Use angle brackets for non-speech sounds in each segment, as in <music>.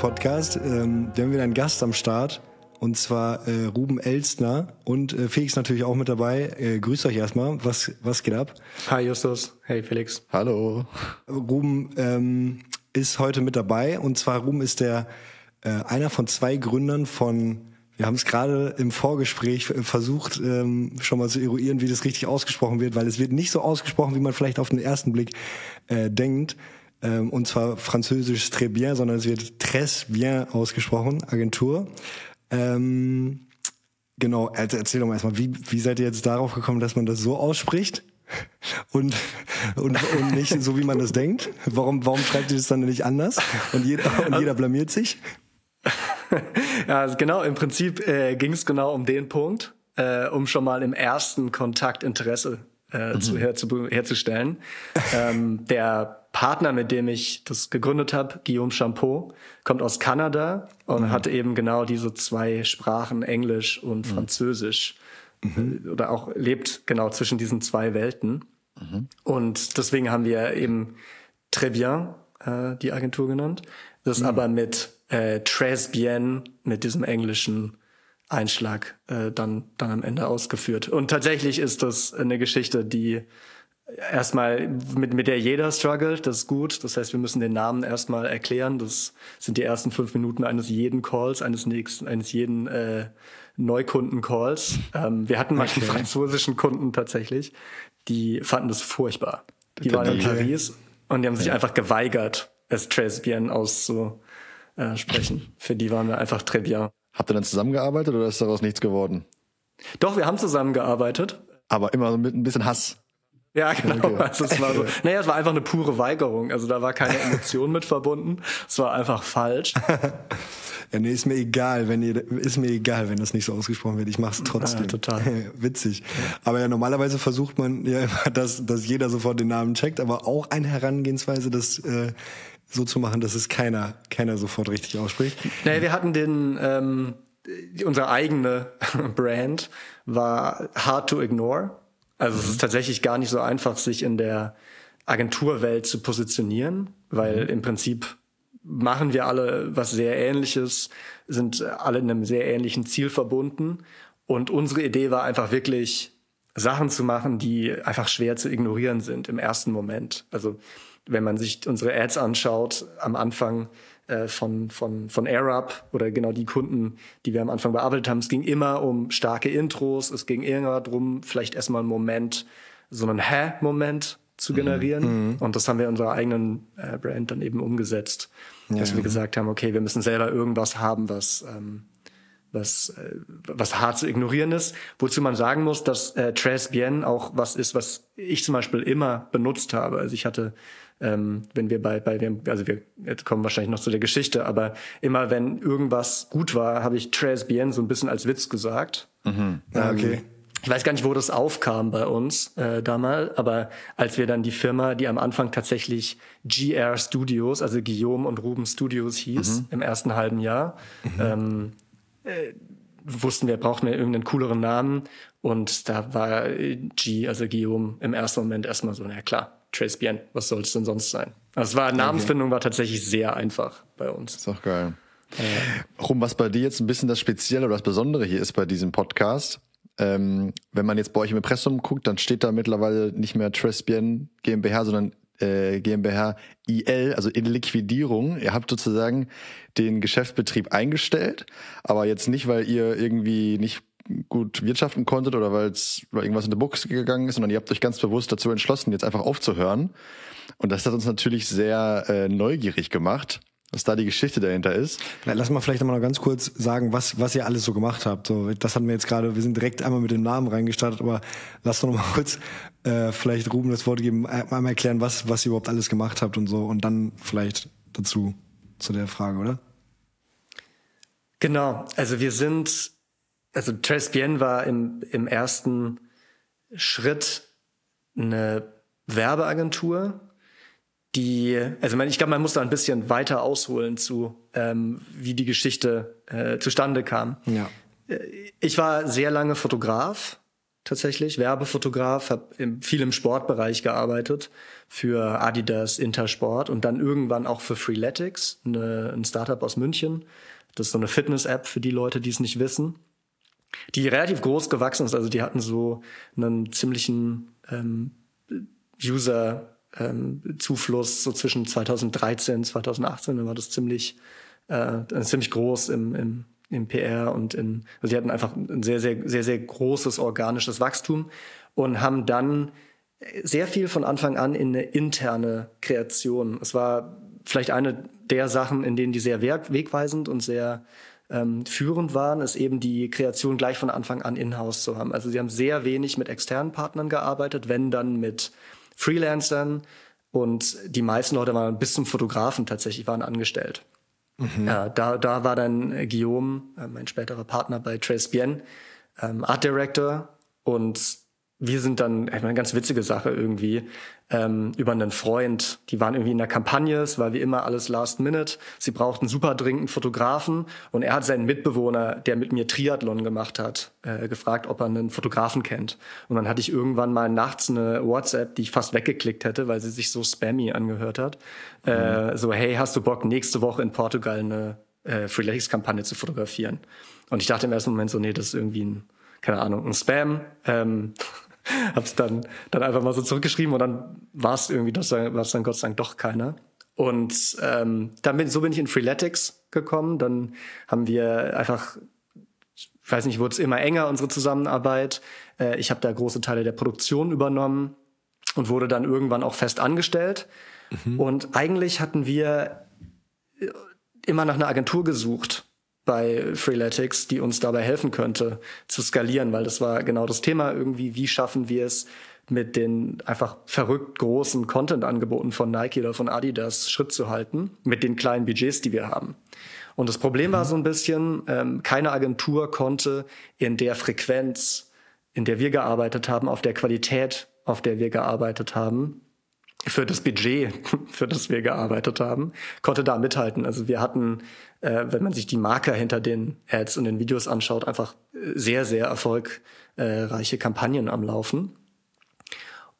Podcast. Ähm, wir haben wieder einen Gast am Start. Und zwar äh, Ruben Elstner und äh, Felix natürlich auch mit dabei. Äh, grüßt euch erstmal. Was, was geht ab? Hi Justus. Hey Felix. Hallo. Ruben ähm, ist heute mit dabei. Und zwar Ruben ist der äh, einer von zwei Gründern von wir haben es gerade im Vorgespräch versucht, ähm, schon mal zu eruieren, wie das richtig ausgesprochen wird, weil es wird nicht so ausgesprochen, wie man vielleicht auf den ersten Blick äh, denkt. Ähm, und zwar französisch très bien, sondern es wird très bien ausgesprochen, Agentur. Ähm, genau, also erzähl doch mal erstmal, wie, wie seid ihr jetzt darauf gekommen, dass man das so ausspricht? Und, und, und nicht so, wie man das denkt? Warum, warum schreibt ihr das dann nicht anders? Und jeder, und jeder blamiert sich? ja, also genau, im Prinzip äh, ging es genau um den Punkt, äh, um schon mal im ersten Kontakt Interesse äh, mhm. zu, herzu, herzustellen. ähm, der Partner, mit dem ich das gegründet habe, Guillaume Champeau, kommt aus Kanada und mhm. hat eben genau diese zwei Sprachen, Englisch und mhm. Französisch, mhm. Äh, oder auch lebt genau zwischen diesen zwei Welten. Mhm. Und deswegen haben wir eben Très bien äh, die Agentur genannt. Das mhm. aber mit äh, Très bien, mit diesem englischen Einschlag äh, dann, dann am Ende ausgeführt. Und tatsächlich ist das eine Geschichte, die erstmal mit, mit der jeder struggelt, das ist gut. Das heißt, wir müssen den Namen erstmal erklären. Das sind die ersten fünf Minuten eines jeden Calls, eines nächsten, eines jeden äh, Neukunden-Calls. Ähm, wir hatten manchen okay. französischen Kunden tatsächlich, die fanden das furchtbar. Die waren in Paris und die haben sich ja. einfach geweigert, es bien auszusprechen. Für die waren wir einfach très bien. Habt ihr dann zusammengearbeitet oder ist daraus nichts geworden? Doch, wir haben zusammengearbeitet. Aber immer mit ein bisschen Hass. Ja, <laughs> genau. Also es war so, <laughs> naja, es war einfach eine pure Weigerung. Also da war keine Emotion mit verbunden. Es war einfach falsch. <laughs> ja, nee, ist mir egal, wenn ihr, ist mir egal, wenn das nicht so ausgesprochen wird. Ich mach's trotzdem. Ja, total. Witzig. Aber ja, normalerweise versucht man ja immer, dass, dass jeder sofort den Namen checkt, aber auch eine Herangehensweise, das äh, so zu machen, dass es keiner, keiner sofort richtig ausspricht. Naja, wir hatten den, ähm, unsere eigene Brand war Hard to Ignore. Also mhm. es ist tatsächlich gar nicht so einfach, sich in der Agenturwelt zu positionieren, weil mhm. im Prinzip machen wir alle was sehr ähnliches, sind alle in einem sehr ähnlichen Ziel verbunden. Und unsere Idee war einfach wirklich, Sachen zu machen, die einfach schwer zu ignorieren sind im ersten Moment. Also wenn man sich unsere Ads anschaut, am Anfang äh, von, von, von AirUp oder genau die Kunden, die wir am Anfang bearbeitet haben. Es ging immer um starke Intros, es ging immer darum, vielleicht erstmal einen Moment, so einen Hä-Moment zu generieren. Mhm. Und das haben wir in unserer eigenen äh, Brand dann eben umgesetzt. Ja. Dass wir gesagt haben, okay, wir müssen selber irgendwas haben, was, ähm, was, äh, was hart zu ignorieren ist. Wozu man sagen muss, dass äh, Tres Bien auch was ist, was ich zum Beispiel immer benutzt habe. Also ich hatte ähm, wenn wir bei, bei dem, also wir jetzt kommen wahrscheinlich noch zu der Geschichte, aber immer wenn irgendwas gut war, habe ich Tres Bien so ein bisschen als Witz gesagt. Mhm. Ja, okay. Ähm, ich weiß gar nicht, wo das aufkam bei uns äh, damals, aber als wir dann die Firma, die am Anfang tatsächlich GR Studios, also Guillaume und Ruben Studios hieß, mhm. im ersten halben Jahr, mhm. ähm, äh, wussten wir, brauchten wir irgendeinen cooleren Namen und da war G, also Guillaume, im ersten Moment erstmal so, na klar, Trace Bien, was soll es denn sonst sein? Also es war, Namensfindung war tatsächlich sehr einfach bei uns. Ist auch geil. Äh, Rum, was bei dir jetzt ein bisschen das Spezielle oder das Besondere hier ist bei diesem Podcast, ähm, wenn man jetzt bei euch im Impressum guckt, dann steht da mittlerweile nicht mehr Trespien GmbH, sondern äh, GmbH IL, also in Liquidierung. Ihr habt sozusagen den Geschäftsbetrieb eingestellt, aber jetzt nicht, weil ihr irgendwie nicht gut wirtschaften konntet oder weil es weil irgendwas in der Buchse gegangen ist, sondern ihr habt euch ganz bewusst dazu entschlossen, jetzt einfach aufzuhören. Und das hat uns natürlich sehr äh, neugierig gemacht, was da die Geschichte dahinter ist. Na, lass mal vielleicht nochmal ganz kurz sagen, was, was ihr alles so gemacht habt. So, das hatten wir jetzt gerade, wir sind direkt einmal mit dem Namen reingestartet, aber lass doch nochmal <laughs> kurz äh, vielleicht Ruben das Wort geben, einmal erklären, was, was ihr überhaupt alles gemacht habt und so und dann vielleicht dazu zu der Frage, oder? Genau, also wir sind also Tres Bien war im, im ersten Schritt eine Werbeagentur, die, also ich glaube, man muss da ein bisschen weiter ausholen zu, ähm, wie die Geschichte äh, zustande kam. Ja. Äh, ich war sehr lange Fotograf tatsächlich, Werbefotograf, habe viel im Sportbereich gearbeitet für Adidas, Intersport und dann irgendwann auch für Freeletics, eine, ein Startup aus München. Das ist so eine Fitness-App für die Leute, die es nicht wissen, die relativ groß gewachsen ist. Also die hatten so einen ziemlichen ähm, User ähm, Zufluss so zwischen 2013 2018 dann war das ziemlich äh, ziemlich groß im, im im PR und in, also die hatten einfach ein sehr, sehr, sehr, sehr großes organisches Wachstum und haben dann sehr viel von Anfang an in eine interne Kreation. Es war vielleicht eine der Sachen, in denen die sehr wegweisend und sehr ähm, führend waren, ist eben die Kreation gleich von Anfang an in-house zu haben. Also sie haben sehr wenig mit externen Partnern gearbeitet, wenn dann mit Freelancern und die meisten Leute waren bis zum Fotografen tatsächlich waren angestellt. Mhm. Ja, da, da war dann Guillaume, äh, mein späterer Partner bei Trace Bien, ähm, Art Director und wir sind dann, ich meine, eine ganz witzige Sache irgendwie, ähm, über einen Freund, die waren irgendwie in der Kampagne, es war wie immer alles last minute, sie brauchten super dringend einen Fotografen und er hat seinen Mitbewohner, der mit mir Triathlon gemacht hat, äh, gefragt, ob er einen Fotografen kennt. Und dann hatte ich irgendwann mal nachts eine WhatsApp, die ich fast weggeklickt hätte, weil sie sich so spammy angehört hat. Äh, mhm. Äh, so, hey, hast du Bock, nächste Woche in Portugal eine äh, Freeletics-Kampagne zu fotografieren? Und ich dachte im ersten Moment so, nee, das ist irgendwie ein, keine Ahnung, ein Spam. Ähm, <laughs> hab's dann, dann einfach mal so zurückgeschrieben und dann war es irgendwie, das war es dann Gott sei Dank doch keiner. Und ähm, dann bin, so bin ich in Freeletics gekommen. Dann haben wir einfach, ich weiß nicht, wurde es immer enger, unsere Zusammenarbeit. Äh, ich habe da große Teile der Produktion übernommen und wurde dann irgendwann auch fest angestellt. Mhm. Und eigentlich hatten wir immer nach einer Agentur gesucht bei Freeletics, die uns dabei helfen könnte zu skalieren, weil das war genau das Thema irgendwie, wie schaffen wir es mit den einfach verrückt großen Content-Angeboten von Nike oder von Adidas Schritt zu halten, mit den kleinen Budgets, die wir haben. Und das Problem war mhm. so ein bisschen, ähm, keine Agentur konnte in der Frequenz, in der wir gearbeitet haben, auf der Qualität, auf der wir gearbeitet haben, für das Budget, <laughs> für das wir gearbeitet haben, konnte da mithalten. Also wir hatten äh, wenn man sich die Marker hinter den Ads und den Videos anschaut, einfach sehr, sehr erfolgreiche Kampagnen am Laufen.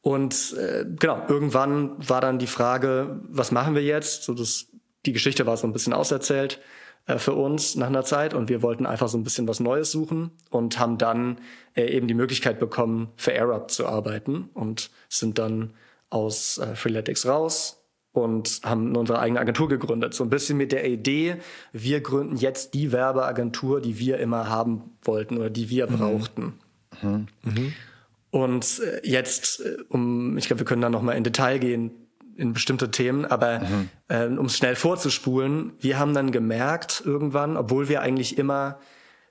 Und äh, genau, irgendwann war dann die Frage, was machen wir jetzt? So das, die Geschichte war so ein bisschen auserzählt äh, für uns nach einer Zeit und wir wollten einfach so ein bisschen was Neues suchen und haben dann äh, eben die Möglichkeit bekommen, für AirUp zu arbeiten und sind dann aus äh, Freeletics raus, und haben unsere eigene Agentur gegründet. So ein bisschen mit der Idee, wir gründen jetzt die Werbeagentur, die wir immer haben wollten oder die wir mhm. brauchten. Mhm. Mhm. Und äh, jetzt, äh, um, ich glaube, wir können da noch mal in Detail gehen in bestimmte Themen, aber mhm. äh, um es schnell vorzuspulen, wir haben dann gemerkt irgendwann, obwohl wir eigentlich immer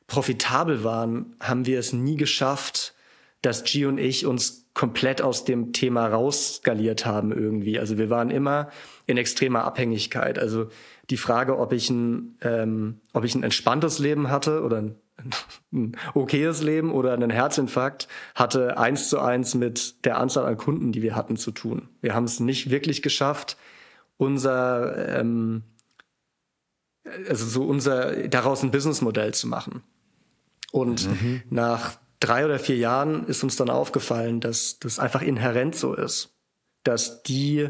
profitabel waren, haben wir es nie geschafft, dass G und ich uns komplett aus dem Thema rausskaliert haben irgendwie. Also wir waren immer in extremer Abhängigkeit. Also die Frage, ob ich ein, ähm, ob ich ein entspanntes Leben hatte oder ein, <laughs> ein okayes Leben oder einen Herzinfarkt, hatte eins zu eins mit der Anzahl an Kunden, die wir hatten, zu tun. Wir haben es nicht wirklich geschafft, unser ähm, also so unser daraus ein Businessmodell zu machen. Und mhm. nach drei oder vier Jahren ist uns dann aufgefallen, dass das einfach inhärent so ist, dass die,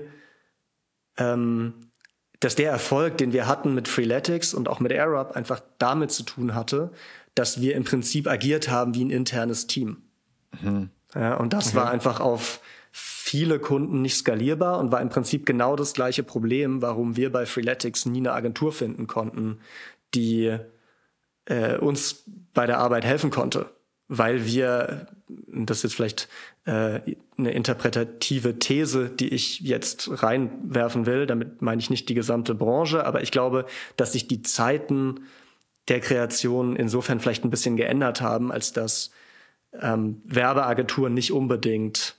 ähm, dass der Erfolg, den wir hatten mit Freeletics und auch mit AirUp, einfach damit zu tun hatte, dass wir im Prinzip agiert haben wie ein internes Team. Mhm. Ja, und das okay. war einfach auf viele Kunden nicht skalierbar und war im Prinzip genau das gleiche Problem, warum wir bei Freeletics nie eine Agentur finden konnten, die äh, uns bei der Arbeit helfen konnte weil wir, das ist jetzt vielleicht äh, eine interpretative These, die ich jetzt reinwerfen will, damit meine ich nicht die gesamte Branche, aber ich glaube, dass sich die Zeiten der Kreation insofern vielleicht ein bisschen geändert haben, als dass ähm, Werbeagenturen nicht unbedingt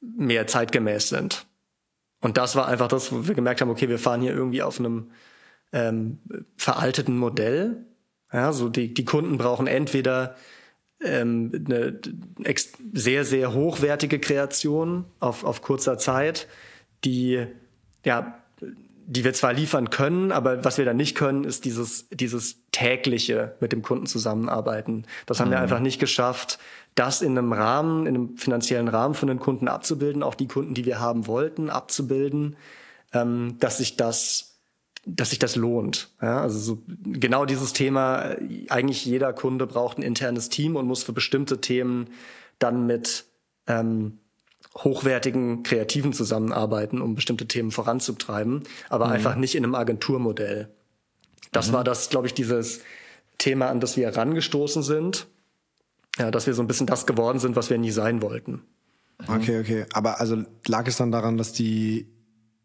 mehr zeitgemäß sind. Und das war einfach das, wo wir gemerkt haben, okay, wir fahren hier irgendwie auf einem ähm, veralteten Modell. Ja, so die, die Kunden brauchen entweder ähm, eine sehr, sehr hochwertige Kreation auf, auf kurzer Zeit, die ja die wir zwar liefern können, aber was wir dann nicht können, ist dieses, dieses tägliche mit dem Kunden zusammenarbeiten. Das haben mhm. wir einfach nicht geschafft, das in einem Rahmen, in einem finanziellen Rahmen von den Kunden abzubilden, auch die Kunden, die wir haben wollten, abzubilden, ähm, dass sich das dass sich das lohnt. Ja, also so genau dieses Thema, eigentlich jeder Kunde braucht ein internes Team und muss für bestimmte Themen dann mit ähm, hochwertigen Kreativen zusammenarbeiten, um bestimmte Themen voranzutreiben, aber mhm. einfach nicht in einem Agenturmodell. Das mhm. war das, glaube ich, dieses Thema, an das wir herangestoßen sind, ja, dass wir so ein bisschen das geworden sind, was wir nie sein wollten. Okay, okay. Aber also lag es dann daran, dass die,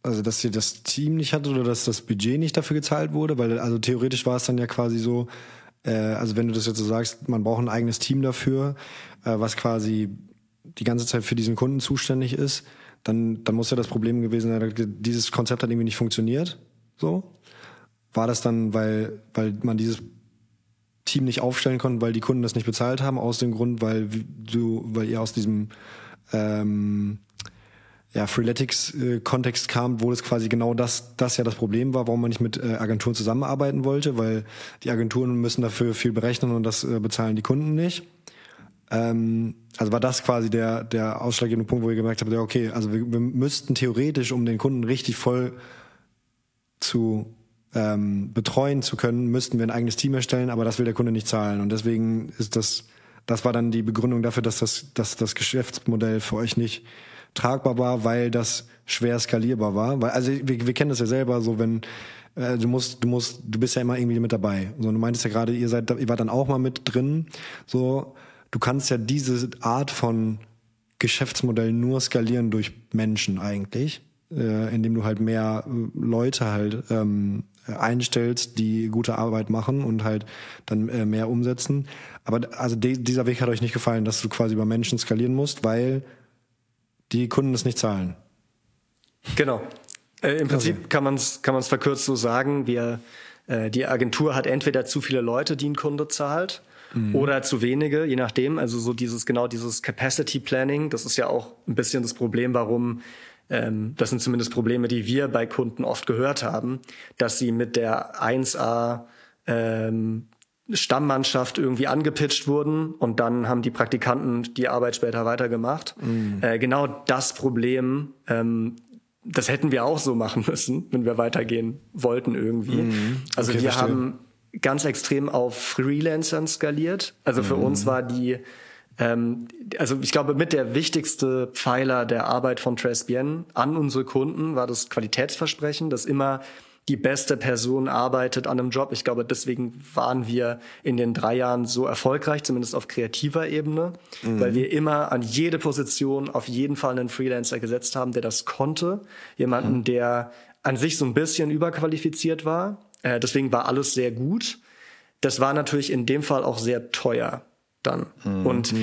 also dass ihr das Team nicht hattet oder dass das Budget nicht dafür gezahlt wurde? Weil also theoretisch war es dann ja quasi so, äh, also wenn du das jetzt so sagst, man braucht ein eigenes Team dafür, äh, was quasi die ganze Zeit für diesen Kunden zuständig ist, dann, dann muss ja das Problem gewesen sein, dieses Konzept hat irgendwie nicht funktioniert. So. War das dann, weil, weil man dieses Team nicht aufstellen konnte, weil die Kunden das nicht bezahlt haben, aus dem Grund, weil du, weil ihr aus diesem ähm, ja, Freeletics-Kontext äh, kam, wo es quasi genau das, das ja das Problem war, warum man nicht mit äh, Agenturen zusammenarbeiten wollte, weil die Agenturen müssen dafür viel berechnen und das äh, bezahlen die Kunden nicht. Ähm, also war das quasi der, der ausschlaggebende Punkt, wo ihr gemerkt habt, ja, okay, also wir, wir müssten theoretisch, um den Kunden richtig voll zu ähm, betreuen zu können, müssten wir ein eigenes Team erstellen, aber das will der Kunde nicht zahlen. Und deswegen ist das, das war dann die Begründung dafür, dass das, dass das Geschäftsmodell für euch nicht tragbar war, weil das schwer skalierbar war. Weil, also wir, wir kennen das ja selber, so wenn äh, du musst, du musst, du bist ja immer irgendwie mit dabei. So, du meintest ja gerade, ihr seid, ihr wart dann auch mal mit drin. So, du kannst ja diese Art von Geschäftsmodell nur skalieren durch Menschen eigentlich, äh, indem du halt mehr äh, Leute halt ähm, einstellst, die gute Arbeit machen und halt dann äh, mehr umsetzen. Aber also de dieser Weg hat euch nicht gefallen, dass du quasi über Menschen skalieren musst, weil die Kunden es nicht zahlen. Genau. Äh, Im Prinzip okay. kann man es kann man's verkürzt so sagen, wir, äh, die Agentur hat entweder zu viele Leute, die ein Kunde zahlt, mhm. oder zu wenige, je nachdem. Also so dieses genau dieses Capacity Planning, das ist ja auch ein bisschen das Problem, warum ähm, das sind zumindest Probleme, die wir bei Kunden oft gehört haben, dass sie mit der 1A ähm, Stammmannschaft irgendwie angepitcht wurden und dann haben die Praktikanten die Arbeit später weitergemacht. Mhm. Äh, genau das Problem, ähm, das hätten wir auch so machen müssen, wenn wir weitergehen wollten irgendwie. Mhm. Also okay, wir verstehe. haben ganz extrem auf Freelancern skaliert. Also für mhm. uns war die, ähm, also ich glaube, mit der wichtigste Pfeiler der Arbeit von Tresbien an unsere Kunden war das Qualitätsversprechen, dass immer die beste Person arbeitet an einem Job. Ich glaube, deswegen waren wir in den drei Jahren so erfolgreich, zumindest auf kreativer Ebene, mhm. weil wir immer an jede Position auf jeden Fall einen Freelancer gesetzt haben, der das konnte. Jemanden, mhm. der an sich so ein bisschen überqualifiziert war, äh, deswegen war alles sehr gut. Das war natürlich in dem Fall auch sehr teuer dann. Mhm. Und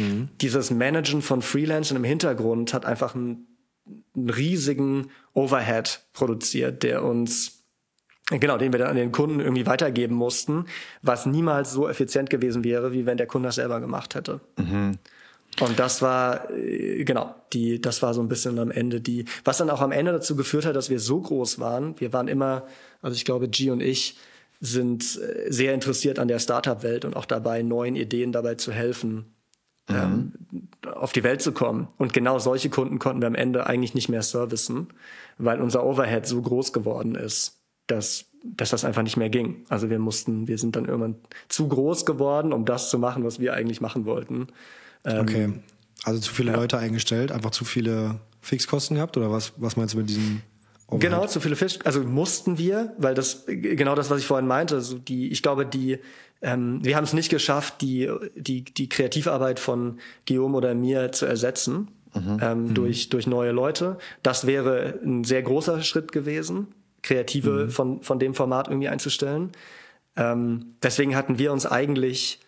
dieses Managen von Freelancern im Hintergrund hat einfach einen, einen riesigen Overhead produziert, der uns Genau, den wir dann an den Kunden irgendwie weitergeben mussten, was niemals so effizient gewesen wäre, wie wenn der Kunde das selber gemacht hätte. Mhm. Und das war, äh, genau, die, das war so ein bisschen am Ende die, was dann auch am Ende dazu geführt hat, dass wir so groß waren. Wir waren immer, also ich glaube, G und ich sind äh, sehr interessiert an der Startup-Welt und auch dabei, neuen Ideen dabei zu helfen, mhm. ähm, auf die Welt zu kommen. Und genau solche Kunden konnten wir am Ende eigentlich nicht mehr servicen, weil unser Overhead so groß geworden ist, dass dass das einfach nicht mehr ging. Also wir mussten, wir sind dann irgendwann zu groß geworden, um das zu machen, was wir eigentlich machen wollten. Ähm, okay. Also zu viele ja. Leute eingestellt, einfach zu viele Fixkosten gehabt oder was, was meinst du mit diesem Overhead? Genau, zu viele Fisch, also mussten wir, weil das genau das, was ich vorhin meinte, also die, ich glaube, die, ähm, wir haben es nicht geschafft, die, die, die Kreativarbeit von Guillaume oder mir zu ersetzen mhm. Ähm, mhm. durch, durch neue Leute. Das wäre ein sehr großer Schritt gewesen, Kreative mhm. von, von dem Format irgendwie einzustellen. Ähm, deswegen hatten wir uns eigentlich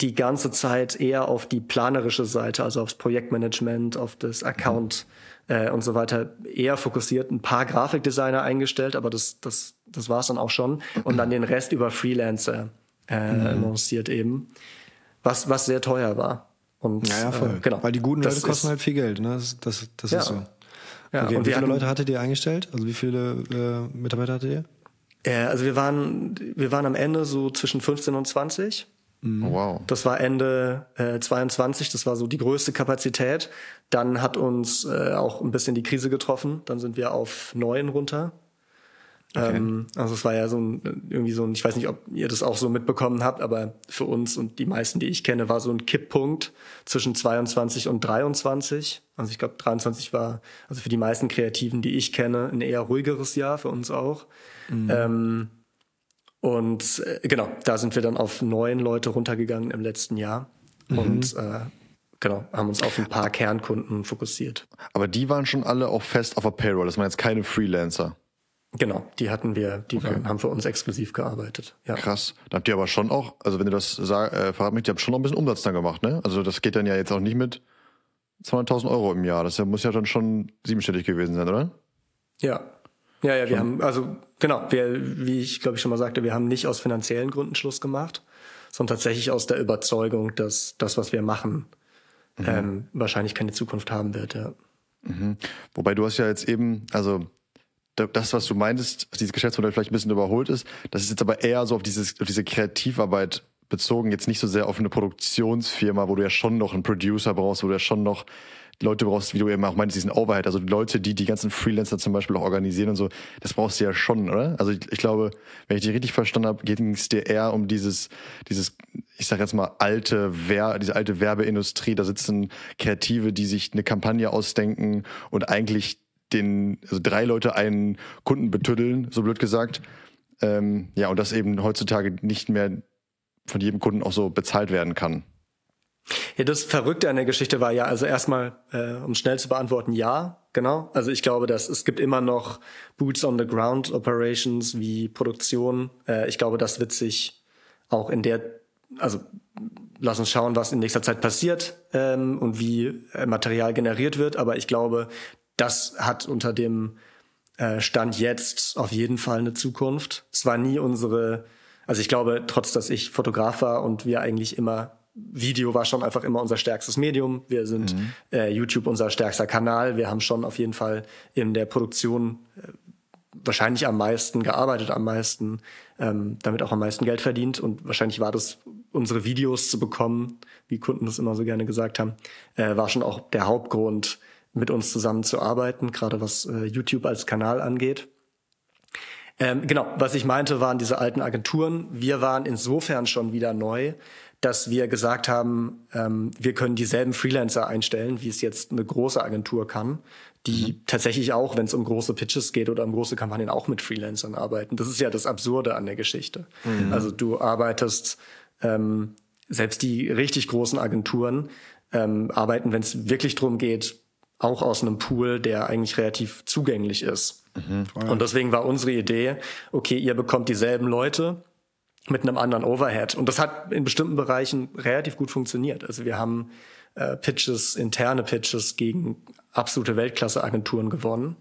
die ganze Zeit eher auf die planerische Seite, also aufs Projektmanagement, auf das Account äh, und so weiter eher fokussiert. Ein paar Grafikdesigner eingestellt, aber das, das, das war es dann auch schon. Und dann den Rest über Freelancer äh, mhm. lanciert eben, was, was sehr teuer war. Und, naja, voll. Äh, genau. Weil die guten Leute kosten halt viel Geld, ne? Das, das, das ja. ist so. Ja, Okay, und und wie viele hatten- Leute hattet ihr eingestellt? Also wie viele äh, Mitarbeiter hattet ihr? Äh, also wir waren, wir waren am Ende so zwischen 15 und 20. Oh, wow. Das war Ende äh, 22, das war so die größte Kapazität. Dann hat uns äh, auch ein bisschen die Krise getroffen. Dann sind wir auf neun runter. Ähm, also es war ja so ein, irgendwie so ein, ich weiß nicht, ob ihr das auch so mitbekommen habt, aber für uns und die meisten, die ich kenne, war so ein Kipppunkt zwischen 22 und 23. Also ich glaube, 23 war, also für die meisten Kreativen, die ich kenne, ein eher ruhigeres Jahr, für uns auch. Ähm, und äh, genau, da sind wir dann auf neun Leute runtergegangen im letzten Jahr und äh, genau, haben uns auf ein paar Kernkunden fokussiert. Aber die waren schon alle auch fest auf der Payroll. Das waren jetzt keine Freelancer. Genau, die hatten wir, die waren, haben für uns exklusiv gearbeitet. Ja. Krass. Da habt ihr aber schon auch, also wenn du das sag, äh, verrat mich, ihr habt schon noch ein bisschen Umsatz dann gemacht, ne? Also das geht dann ja jetzt auch nicht mit 200.000 Euro im Jahr. Das muss ja dann schon siebenstellig gewesen sein, oder? Ja. Ja, ja, wir haben, also genau, wir, wie ich glaube ich schon mal sagte, wir haben nicht aus finanziellen Gründen Schluss gemacht, sondern tatsächlich aus der Überzeugung, dass das, was wir machen, ähm, wahrscheinlich keine Zukunft haben wird. Ja. Wobei du hast ja jetzt eben, also das, was du meintest, dass dieses Geschäftsmodell vielleicht ein bisschen überholt ist, das ist jetzt aber eher so auf, dieses, auf diese Kreativarbeit bezogen, jetzt nicht so sehr auf eine Produktionsfirma, wo du ja schon noch einen Producer brauchst, wo du ja schon noch Leute brauchst, wie du eben auch meintest, diesen Overhead, also Leute, die die ganzen Freelancer zum Beispiel auch organisieren und so, das brauchst du ja schon, oder? Also ich, ich glaube, wenn ich dich richtig verstanden habe, ging es dir eher um dieses, dieses, ich sag jetzt mal, alte Wer diese alte Werbeindustrie, da sitzen Kreative, die sich eine Kampagne ausdenken und eigentlich den, also drei Leute einen Kunden betüddeln, so blöd gesagt. Ähm, ja, und das eben heutzutage nicht mehr von jedem Kunden auch so bezahlt werden kann. Ja, das Verrückte an der Geschichte war ja, also erstmal, äh, um schnell zu beantworten, ja, genau. Also ich glaube, dass es gibt immer noch Boots on the Ground Operations wie Produktion. Äh, ich glaube, das wird sich auch in der, also lass uns schauen, was in nächster Zeit passiert ähm, und wie äh, Material generiert wird. Aber ich glaube, das hat unter dem äh, Stand jetzt auf jeden Fall eine Zukunft. Es war nie unsere, also ich glaube, trotz dass ich Fotograf war und wir eigentlich immer Video war schon einfach immer unser stärkstes Medium. Wir sind äh, YouTube unser stärkster Kanal. Wir haben schon auf jeden Fall in der Produktion äh, wahrscheinlich am meisten gearbeitet, am meisten, ähm, damit auch am meisten Geld verdient. Und wahrscheinlich war das, unsere Videos zu bekommen, wie Kunden das immer so gerne gesagt haben, äh, war schon auch der Hauptgrund, mit uns zusammenzuarbeiten, gerade was äh, YouTube als Kanal angeht. Ähm, genau, was ich meinte, waren diese alten Agenturen. Wir waren insofern schon wieder neu, dass wir gesagt haben, ähm, wir können dieselben Freelancer einstellen, wie es jetzt eine große Agentur kann, die tatsächlich auch, wenn es um große Pitches geht oder um große Kampagnen, auch mit Freelancern arbeiten. Das ist ja das Absurde an der Geschichte. Also du arbeitest, ähm, selbst die richtig großen Agenturen ähm, arbeiten, wenn es wirklich drum geht, auch aus einem Pool, der eigentlich relativ zugänglich ist. Und deswegen war unsere Idee, okay, ihr bekommt dieselben Leute mit einem anderen Overhead. Und das hat in bestimmten Bereichen relativ gut funktioniert. Also wir haben äh, Pitches, interne Pitches gegen absolute Weltklasse-Agenturen gewonnen.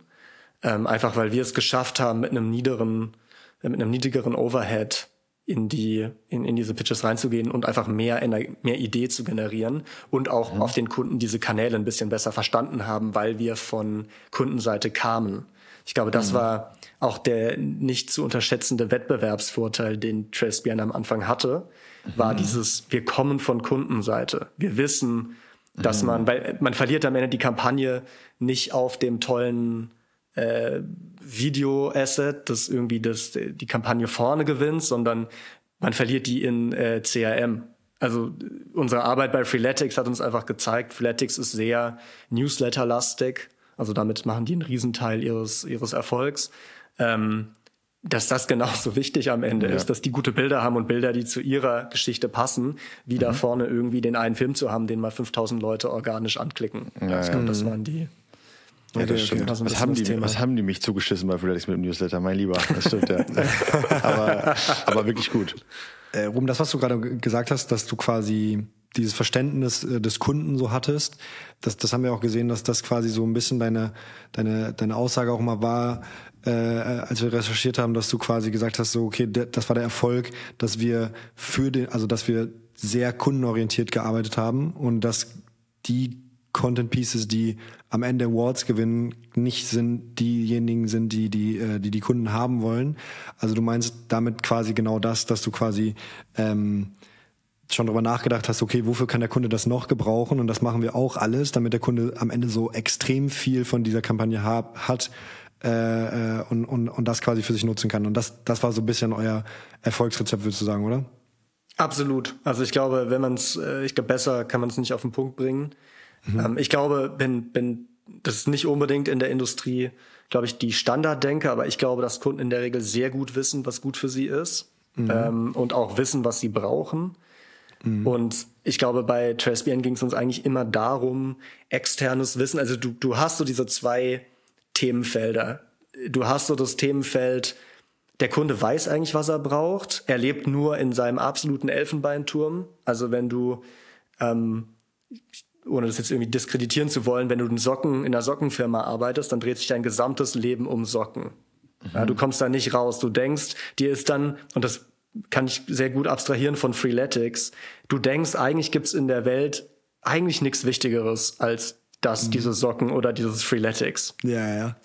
Ähm, einfach weil wir es geschafft haben, mit einem niederen, mit einem niedrigeren Overhead in die in, in diese Pitches reinzugehen und einfach mehr mehr Idee zu generieren und auch auf den Kunden diese Kanäle ein bisschen besser verstanden haben, weil wir von Kundenseite kamen. Ich glaube, das war auch der nicht zu unterschätzende Wettbewerbsvorteil, den Tracebian am Anfang hatte, war dieses, wir kommen von Kundenseite. Wir wissen, dass man, weil man verliert am Ende die Kampagne nicht auf dem tollen äh, Video-Asset, das irgendwie das, die Kampagne vorne gewinnt, sondern man verliert die in äh, CRM. Also äh, unsere Arbeit bei Freeletics hat uns einfach gezeigt, Freeletics ist sehr Newsletter-lastig. Also damit machen die einen Riesenteil ihres, ihres Erfolgs. Ähm, dass das genauso <laughs> wichtig am Ende ist, dass die gute Bilder haben und Bilder, die zu ihrer Geschichte passen, wie da vorne irgendwie den einen Film zu haben, den mal 5000 Leute organisch anklicken. Ja, ich glaube, das waren die. Ja, das stimmt. Was haben, die, was haben die mich zugeschissen bei Freeletics mit dem Newsletter? Mein Lieber, das stimmt ja. <laughs> aber, aber wirklich gut. Äh, Ruben, das, was du gerade gesagt hast, dass du quasi dieses Verständnis äh, des Kunden so hattest, das, das haben wir auch gesehen, dass das quasi so ein bisschen deine, deine, deine Aussage auch mal war, äh, als wir recherchiert haben, dass du quasi gesagt hast, so, okay, das war der Erfolg, dass wir für den, also dass wir sehr kundenorientiert gearbeitet haben und dass die Content Pieces, die am Ende Awards gewinnen, nicht sind diejenigen sind, die die äh, die, die Kunden haben wollen. Also du meinst damit quasi genau das, dass du quasi ähm, schon darüber nachgedacht hast, okay, wofür kann der Kunde das noch gebrauchen? Und das machen wir auch alles, damit der Kunde am Ende so extrem viel von dieser Kampagne hab, hat äh, äh, und, und, und das quasi für sich nutzen kann. Und das, das war so ein bisschen euer Erfolgsrezept, würdest du sagen, oder? Absolut. Also ich glaube, wenn man es, äh, ich glaube, besser kann man es nicht auf den Punkt bringen. Mhm. Ähm, ich glaube, wenn, wenn das ist nicht unbedingt in der Industrie, glaube ich, die Standarddenke, aber ich glaube, dass Kunden in der Regel sehr gut wissen, was gut für sie ist mhm. ähm, und auch wissen, was sie brauchen. Mhm. Und ich glaube, bei TraceBN ging es uns eigentlich immer darum, externes Wissen, also du, du hast so diese zwei Themenfelder. Du hast so das Themenfeld, der Kunde weiß eigentlich, was er braucht. Er lebt nur in seinem absoluten Elfenbeinturm. Also wenn du, ähm, ohne das jetzt irgendwie diskreditieren zu wollen, wenn du in Socken in einer Sockenfirma arbeitest, dann dreht sich dein gesamtes Leben um Socken. Mhm. Ja, du kommst da nicht raus. Du denkst, dir ist dann, und das kann ich sehr gut abstrahieren von Freeletics, du denkst, eigentlich gibt's in der Welt eigentlich nichts Wichtigeres als das, mhm. diese Socken oder dieses Freeletics. Ja, ja.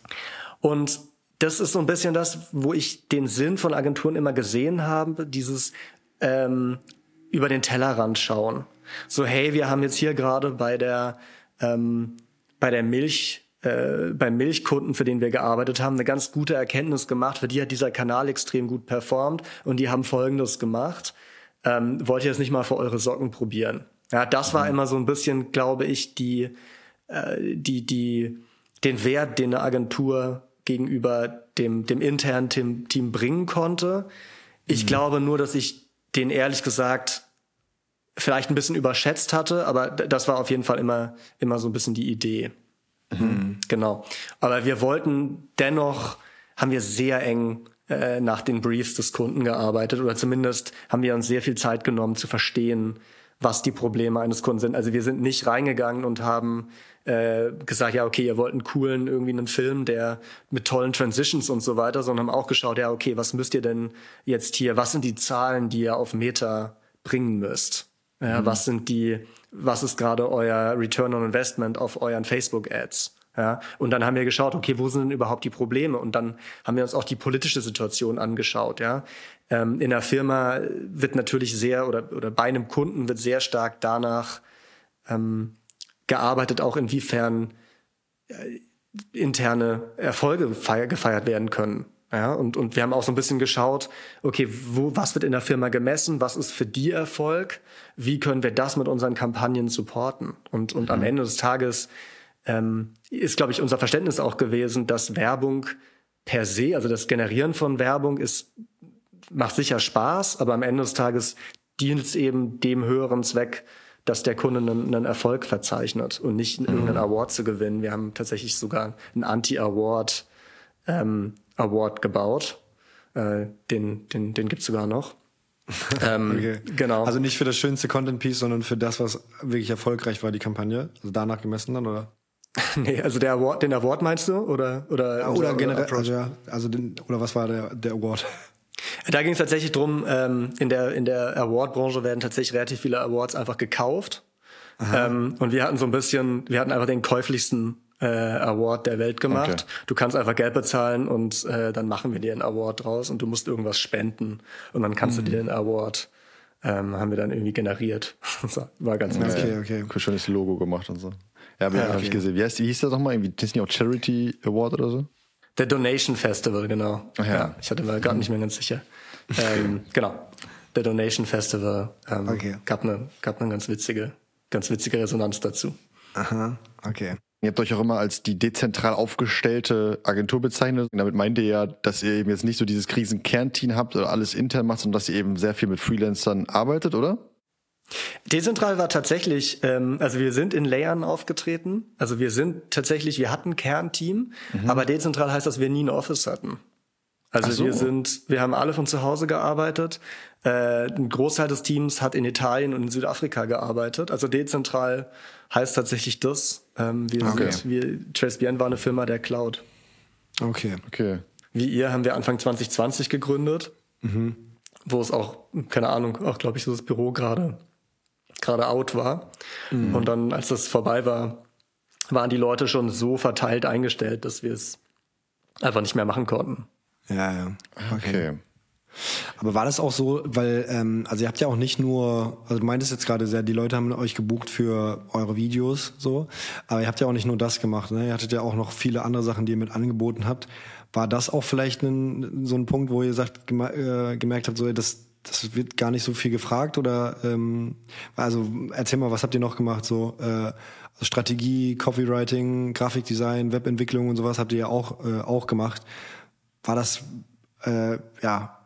Und das ist so ein bisschen das, wo ich den Sinn von Agenturen immer gesehen habe, dieses ähm, über den Tellerrand schauen. So, hey, wir haben jetzt hier gerade bei der ähm, bei der Milch äh, beim Milchkunden, für den wir gearbeitet haben, eine ganz gute Erkenntnis gemacht. Für die hat dieser Kanal extrem gut performt und die haben Folgendes gemacht. Ähm, wollt ihr das nicht mal für eure Socken probieren? Ja, das war mhm. immer so ein bisschen, glaube ich, die äh, die, die, den Wert, den eine Agentur gegenüber dem, dem internen Team, Team bringen konnte. Ich mhm. glaube nur, dass ich den ehrlich gesagt vielleicht ein bisschen überschätzt hatte, aber das war auf jeden Fall immer, immer so ein bisschen die Idee. Mhm. Genau. Aber wir wollten dennoch, haben wir sehr eng äh, nach den Briefs des Kunden gearbeitet oder zumindest haben wir uns sehr viel Zeit genommen zu verstehen, was die Probleme eines Kunden sind. Also wir sind nicht reingegangen und haben äh, gesagt, ja, okay, ihr wollt einen coolen, irgendwie einen Film, der mit tollen Transitions und so weiter, sondern haben auch geschaut, ja, okay, was müsst ihr denn jetzt hier, was sind die Zahlen, die ihr auf Meta bringen müsst? Ja, mhm. Was sind die, was ist gerade euer Return on Investment auf euren Facebook-Ads? Ja, und dann haben wir geschaut, okay, wo sind denn überhaupt die Probleme? Und dann haben wir uns auch die politische Situation angeschaut. Ja, ähm, in der Firma wird natürlich sehr oder oder bei einem Kunden wird sehr stark danach ähm, gearbeitet, auch inwiefern äh, interne Erfolge gefeiert werden können. Ja, und, und wir haben auch so ein bisschen geschaut, okay, wo, was wird in der Firma gemessen? Was ist für die Erfolg? Wie können wir das mit unseren Kampagnen supporten? Und, und mhm. am Ende des Tages ähm, ist, glaube ich, unser Verständnis auch gewesen, dass Werbung per se, also das Generieren von Werbung ist, macht sicher Spaß, aber am Ende des Tages dient es eben dem höheren Zweck, dass der Kunde einen, einen Erfolg verzeichnet und nicht mhm. irgendeinen Award zu gewinnen. Wir haben tatsächlich sogar einen Anti-Award ähm, Award gebaut. Äh, den den, den gibt's sogar noch. <laughs> ähm, okay. Genau. Also nicht für das schönste Content Piece, sondern für das, was wirklich erfolgreich war, die Kampagne. Also danach gemessen dann, oder? <laughs> nee, also der Award, den Award meinst du? Oder, oder, ja, oder, oder generell, also, ja, also den, oder was war der, der Award? <laughs> Da ging es tatsächlich drum. Ähm, in der in der Award-Branche werden tatsächlich relativ viele Awards einfach gekauft. Ähm, und wir hatten so ein bisschen, wir hatten einfach den käuflichsten äh, Award der Welt gemacht. Okay. Du kannst einfach Geld bezahlen und äh, dann machen wir dir einen Award draus und du musst irgendwas spenden und dann kannst mhm. du dir den Award ähm, haben wir dann irgendwie generiert. <laughs> War ganz nett. Okay, okay. okay. Schönes Logo gemacht und so. Ja, aber ja, okay. habe ich gesehen. Wie, heißt, wie hieß das nochmal? Irgendwie Disney auch Charity Award oder so? Der Donation Festival, genau. Ach ja. ja. Ich hatte mir gerade nicht mehr ganz sicher. ähm, <laughs> genau. Der Donation Festival ähm, okay. gab eine gab eine ganz witzige ganz witzige Resonanz dazu. Aha, okay. Ihr habt euch auch immer als die dezentral aufgestellte Agentur bezeichnet. Damit meint ihr ja, dass ihr eben jetzt nicht so dieses Krisenkernteam habt oder alles intern macht, sondern dass ihr eben sehr viel mit Freelancern arbeitet, oder? Dezentral war tatsächlich, ähm, also wir sind in Layern aufgetreten. Also wir sind tatsächlich, wir hatten Kernteam, mhm. aber dezentral heißt, dass wir nie ein Office hatten. Also so. wir sind, wir haben alle von zu Hause gearbeitet. Äh, ein Großteil des Teams hat in Italien und in Südafrika gearbeitet. Also dezentral heißt tatsächlich das. Ähm, wir okay. sind, wir, TraceBN war eine Firma der Cloud. Okay, okay. Wie ihr haben wir Anfang 2020 gegründet, mhm. wo es auch, keine Ahnung, auch glaube ich so das Büro gerade gerade out war. Mhm. Und dann, als das vorbei war, waren die Leute schon so verteilt eingestellt, dass wir es einfach nicht mehr machen konnten. Ja, ja. Okay. okay. Aber war das auch so, weil, ähm, also ihr habt ja auch nicht nur, also du meintest jetzt gerade sehr, die Leute haben euch gebucht für eure Videos so, aber ihr habt ja auch nicht nur das gemacht, ne? Ihr hattet ja auch noch viele andere Sachen, die ihr mit angeboten habt. War das auch vielleicht ein, so ein Punkt, wo ihr sagt, gem äh, gemerkt habt, so, das, das wird gar nicht so viel gefragt oder ähm, also erzähl mal, was habt ihr noch gemacht? So äh, also Strategie, Copywriting, Grafikdesign, Webentwicklung und sowas habt ihr ja auch äh, auch gemacht. War das äh, ja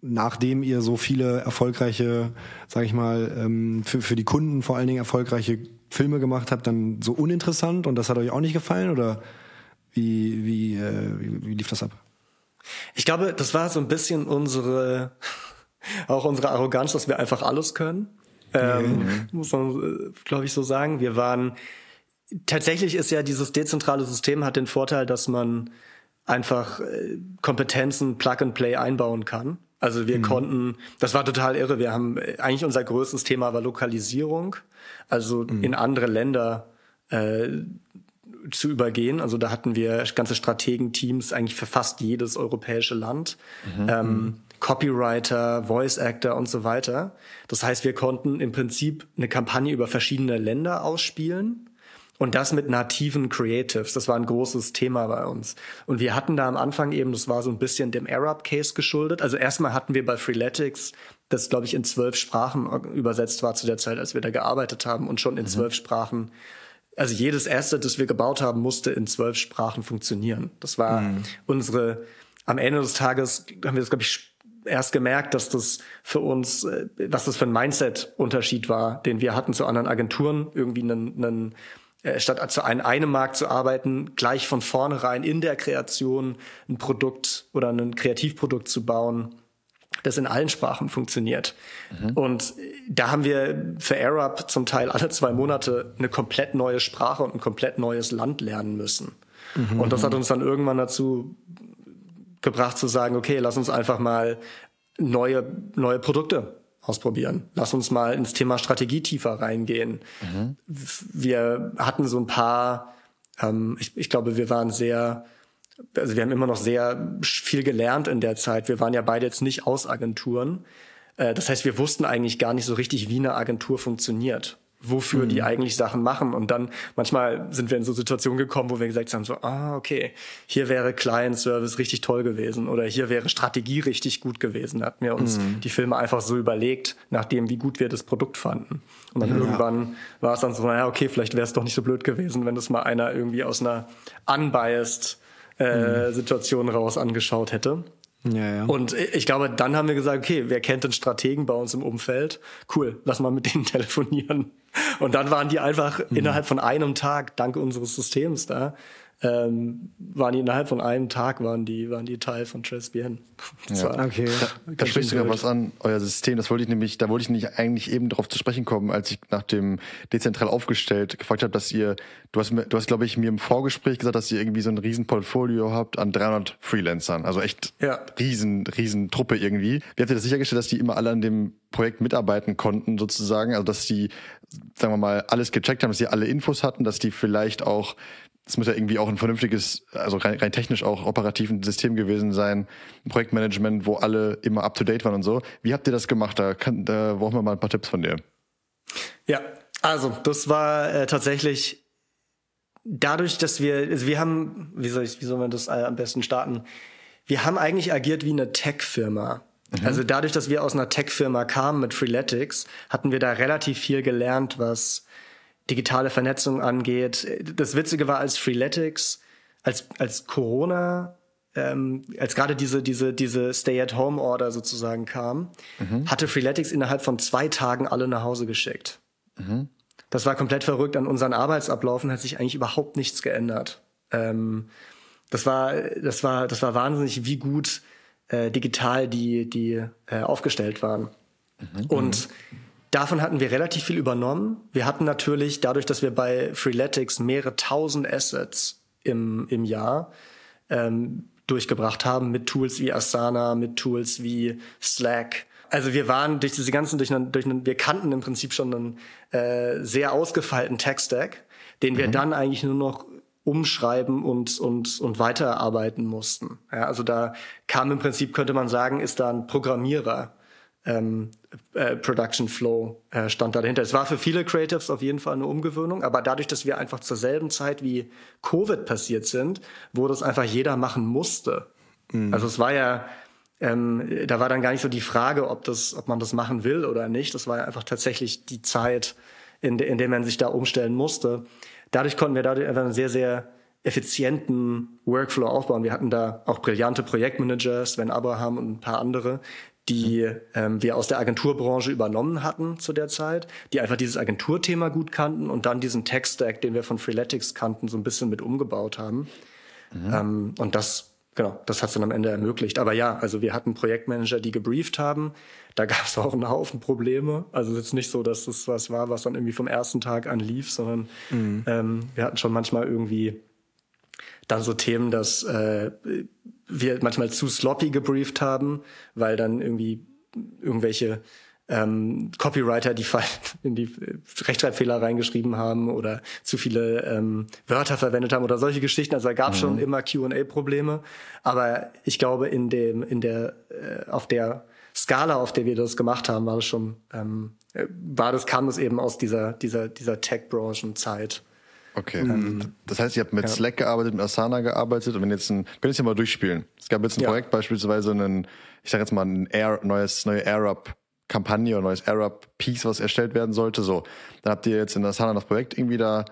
nachdem ihr so viele erfolgreiche, sag ich mal, ähm, für, für die Kunden vor allen Dingen erfolgreiche Filme gemacht habt, dann so uninteressant und das hat euch auch nicht gefallen oder wie, wie, äh, wie, wie lief das ab? Ich glaube, das war so ein bisschen unsere, <laughs> auch unsere Arroganz, dass wir einfach alles können. Ähm. Muss man, äh, glaube ich, so sagen. Wir waren, tatsächlich ist ja dieses dezentrale System hat den Vorteil, dass man einfach äh, Kompetenzen Plug and Play einbauen kann. Also wir mhm. konnten, das war total irre. Wir haben äh, eigentlich unser größtes Thema war Lokalisierung, also mhm. in andere Länder äh, zu übergehen. Also da hatten wir ganze Strategenteams eigentlich für fast jedes europäische Land. Mhm. Ähm, mhm. Copywriter, Voice Actor und so weiter. Das heißt, wir konnten im Prinzip eine Kampagne über verschiedene Länder ausspielen und das mit nativen Creatives, das war ein großes Thema bei uns. Und wir hatten da am Anfang eben, das war so ein bisschen dem Arab-Case geschuldet. Also erstmal hatten wir bei Freeletics, das glaube ich in zwölf Sprachen übersetzt war zu der Zeit, als wir da gearbeitet haben und schon in mhm. zwölf Sprachen. Also jedes Asset, das wir gebaut haben, musste in zwölf Sprachen funktionieren. Das war mhm. unsere, am Ende des Tages haben wir das, glaube ich, erst gemerkt, dass das für uns, äh, was das für ein Mindset-Unterschied war, den wir hatten zu anderen Agenturen, irgendwie einen, einen statt zu einem, einem Markt zu arbeiten, gleich von vornherein in der Kreation ein Produkt oder ein Kreativprodukt zu bauen, das in allen Sprachen funktioniert. Mhm. Und da haben wir für Arab zum Teil alle zwei Monate eine komplett neue Sprache und ein komplett neues Land lernen müssen. Mhm. Und das hat uns dann irgendwann dazu gebracht zu sagen, okay, lass uns einfach mal neue, neue Produkte ausprobieren. Lass uns mal ins Thema Strategie tiefer reingehen. Mhm. Wir hatten so ein paar, ähm, ich, ich glaube, wir waren sehr, also wir haben immer noch sehr viel gelernt in der Zeit. Wir waren ja beide jetzt nicht aus Agenturen. Äh, das heißt, wir wussten eigentlich gar nicht so richtig, wie eine Agentur funktioniert wofür mhm. die eigentlich Sachen machen. Und dann manchmal sind wir in so Situationen gekommen, wo wir gesagt haben, so, ah, okay, hier wäre Client Service richtig toll gewesen oder hier wäre Strategie richtig gut gewesen. Da hatten wir uns mhm. die Filme einfach so überlegt, nachdem wie gut wir das Produkt fanden. Und dann ja. irgendwann war es dann so, naja, okay, vielleicht wäre es doch nicht so blöd gewesen, wenn das mal einer irgendwie aus einer unbiased äh, mhm. Situation raus angeschaut hätte. Ja, ja. Und ich glaube, dann haben wir gesagt, okay, wer kennt den Strategen bei uns im Umfeld? Cool, lass mal mit denen <laughs> telefonieren. Und dann waren die einfach mhm. innerhalb von einem Tag, dank unseres Systems da, ähm, waren die innerhalb von einem Tag waren die waren die Teil von Tresbien. <laughs> Ja. okay. Da, <laughs> da sprichst du was an, euer System. Das wollte ich nämlich, da wollte ich nicht eigentlich eben darauf zu sprechen kommen, als ich nach dem dezentral aufgestellt gefragt habe, dass ihr, du hast, du hast glaube ich mir im Vorgespräch gesagt, dass ihr irgendwie so ein riesen Portfolio habt an 300 Freelancern, also echt ja. riesen riesen Truppe irgendwie. Wie habt ihr das sichergestellt, dass die immer alle an dem Projekt mitarbeiten konnten sozusagen, also dass die sagen wir mal alles gecheckt haben, dass die alle Infos hatten, dass die vielleicht auch es muss ja irgendwie auch ein vernünftiges, also rein, rein technisch auch operativen System gewesen sein, ein Projektmanagement, wo alle immer up to date waren und so. Wie habt ihr das gemacht? Da, kann, da brauchen wir mal ein paar Tipps von dir. Ja, also das war äh, tatsächlich dadurch, dass wir, also wir haben, wie soll ich, wie soll man das äh, am besten starten? Wir haben eigentlich agiert wie eine Tech-Firma. Mhm. Also dadurch, dass wir aus einer Tech-Firma kamen mit Freeletics, hatten wir da relativ viel gelernt, was digitale Vernetzung angeht. Das Witzige war, als Freeletics, als, als Corona, ähm, als gerade diese, diese, diese Stay-at-Home-Order sozusagen kam, mhm. hatte Freeletics innerhalb von zwei Tagen alle nach Hause geschickt. Mhm. Das war komplett verrückt. An unseren Arbeitsablaufen hat sich eigentlich überhaupt nichts geändert. Ähm, das war, das war, das war wahnsinnig, wie gut äh, digital die, die äh, aufgestellt waren. Mhm. Und Davon hatten wir relativ viel übernommen. Wir hatten natürlich, dadurch, dass wir bei Freeletics mehrere tausend Assets im, im Jahr ähm, durchgebracht haben, mit Tools wie Asana, mit Tools wie Slack. Also wir waren durch diese ganzen, durch einen, durch einen wir kannten im Prinzip schon einen äh, sehr ausgefeilten Tech-Stack. den wir mhm. dann eigentlich nur noch umschreiben und, und, und weiterarbeiten mussten. Ja, also da kam im Prinzip, könnte man sagen, ist da ein Programmierer ähm, äh, Production Flow äh, stand da dahinter. Es war für viele Creatives auf jeden Fall eine Umgewöhnung, aber dadurch, dass wir einfach zur selben Zeit wie Covid passiert sind, wo das einfach jeder machen musste. Mhm. Also es war ja, ähm, da war dann gar nicht so die Frage, ob das, ob man das machen will oder nicht. Das war ja einfach tatsächlich die Zeit, in, de, in der man sich da umstellen musste. Dadurch konnten wir dadurch einfach einen sehr, sehr effizienten Workflow aufbauen. Wir hatten da auch brillante Projektmanagers, Sven Abraham und ein paar andere, die ähm, wir aus der Agenturbranche übernommen hatten zu der Zeit, die einfach dieses Agenturthema gut kannten und dann diesen Tech-Stack, den wir von Freeletics kannten, so ein bisschen mit umgebaut haben. Mhm. Ähm, und das, genau, das hat es dann am Ende ermöglicht. Aber ja, also wir hatten Projektmanager, die gebrieft haben. Da gab es <laughs> auch einen Haufen Probleme. Also es ist jetzt nicht so, dass das was war, was dann irgendwie vom ersten Tag an lief, sondern mhm. ähm, wir hatten schon manchmal irgendwie dann so Themen, dass äh, wir manchmal zu sloppy gebrieft haben, weil dann irgendwie irgendwelche ähm, Copywriter die <laughs> in die Rechtschreibfehler reingeschrieben haben oder zu viele ähm, Wörter verwendet haben oder solche Geschichten. Also da gab es mhm. schon immer Q&A-Probleme. Aber ich glaube, in dem, in der, äh, auf der Skala, auf der wir das gemacht haben, war das schon, ähm, äh, war das, kam das eben aus dieser, dieser, dieser Tech-Branchen-Zeit. Okay. Mhm. Das heißt, ihr habt mit ja. Slack gearbeitet, mit Asana gearbeitet und wenn jetzt ein, könnt ihr es ja mal durchspielen. Es gab jetzt ein ja. Projekt, beispielsweise einen, ich sag jetzt mal, ein Air, neues, neue AirUp Kampagne oder neues AirUp Piece, was erstellt werden sollte. So, dann habt ihr jetzt in Asana das Projekt irgendwie da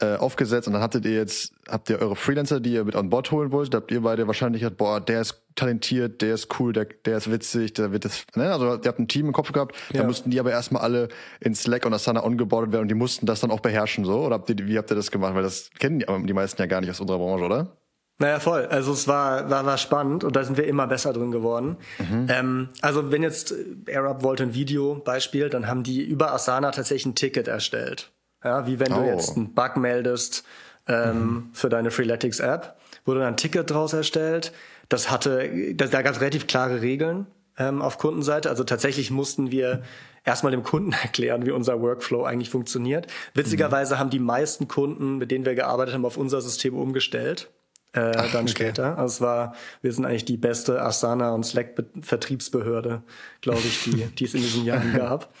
äh, aufgesetzt und dann hattet ihr jetzt, habt ihr eure Freelancer, die ihr mit an Bord holen wollt, da habt ihr beide wahrscheinlich gesagt, boah, der ist talentiert, der ist cool, der, der ist witzig, der wird das, ne? Also ihr habt ein Team im Kopf gehabt, ja. da mussten die aber erstmal alle in Slack und Asana ongeboardet werden und die mussten das dann auch beherrschen, so? Oder habt ihr, wie habt ihr das gemacht? Weil das kennen die, die meisten ja gar nicht aus unserer Branche, oder? Naja, voll. Also es war, war, war spannend und da sind wir immer besser drin geworden. Mhm. Ähm, also wenn jetzt AirUp wollte ein Video Beispiel, dann haben die über Asana tatsächlich ein Ticket erstellt. Ja, wie wenn oh. du jetzt einen Bug meldest ähm, mhm. für deine Freeletics App, wurde dann ein Ticket draus erstellt. Das hatte, das, da gab es relativ klare Regeln ähm, auf Kundenseite. Also tatsächlich mussten wir erstmal dem Kunden <laughs> erklären, wie unser Workflow eigentlich funktioniert. Witzigerweise mhm. haben die meisten Kunden, mit denen wir gearbeitet haben, auf unser System umgestellt. Äh, Ach, dann okay. später. Also es war, wir sind eigentlich die beste Asana und Slack Vertriebsbehörde, glaube ich, die, die es in diesen Jahren <laughs> gab.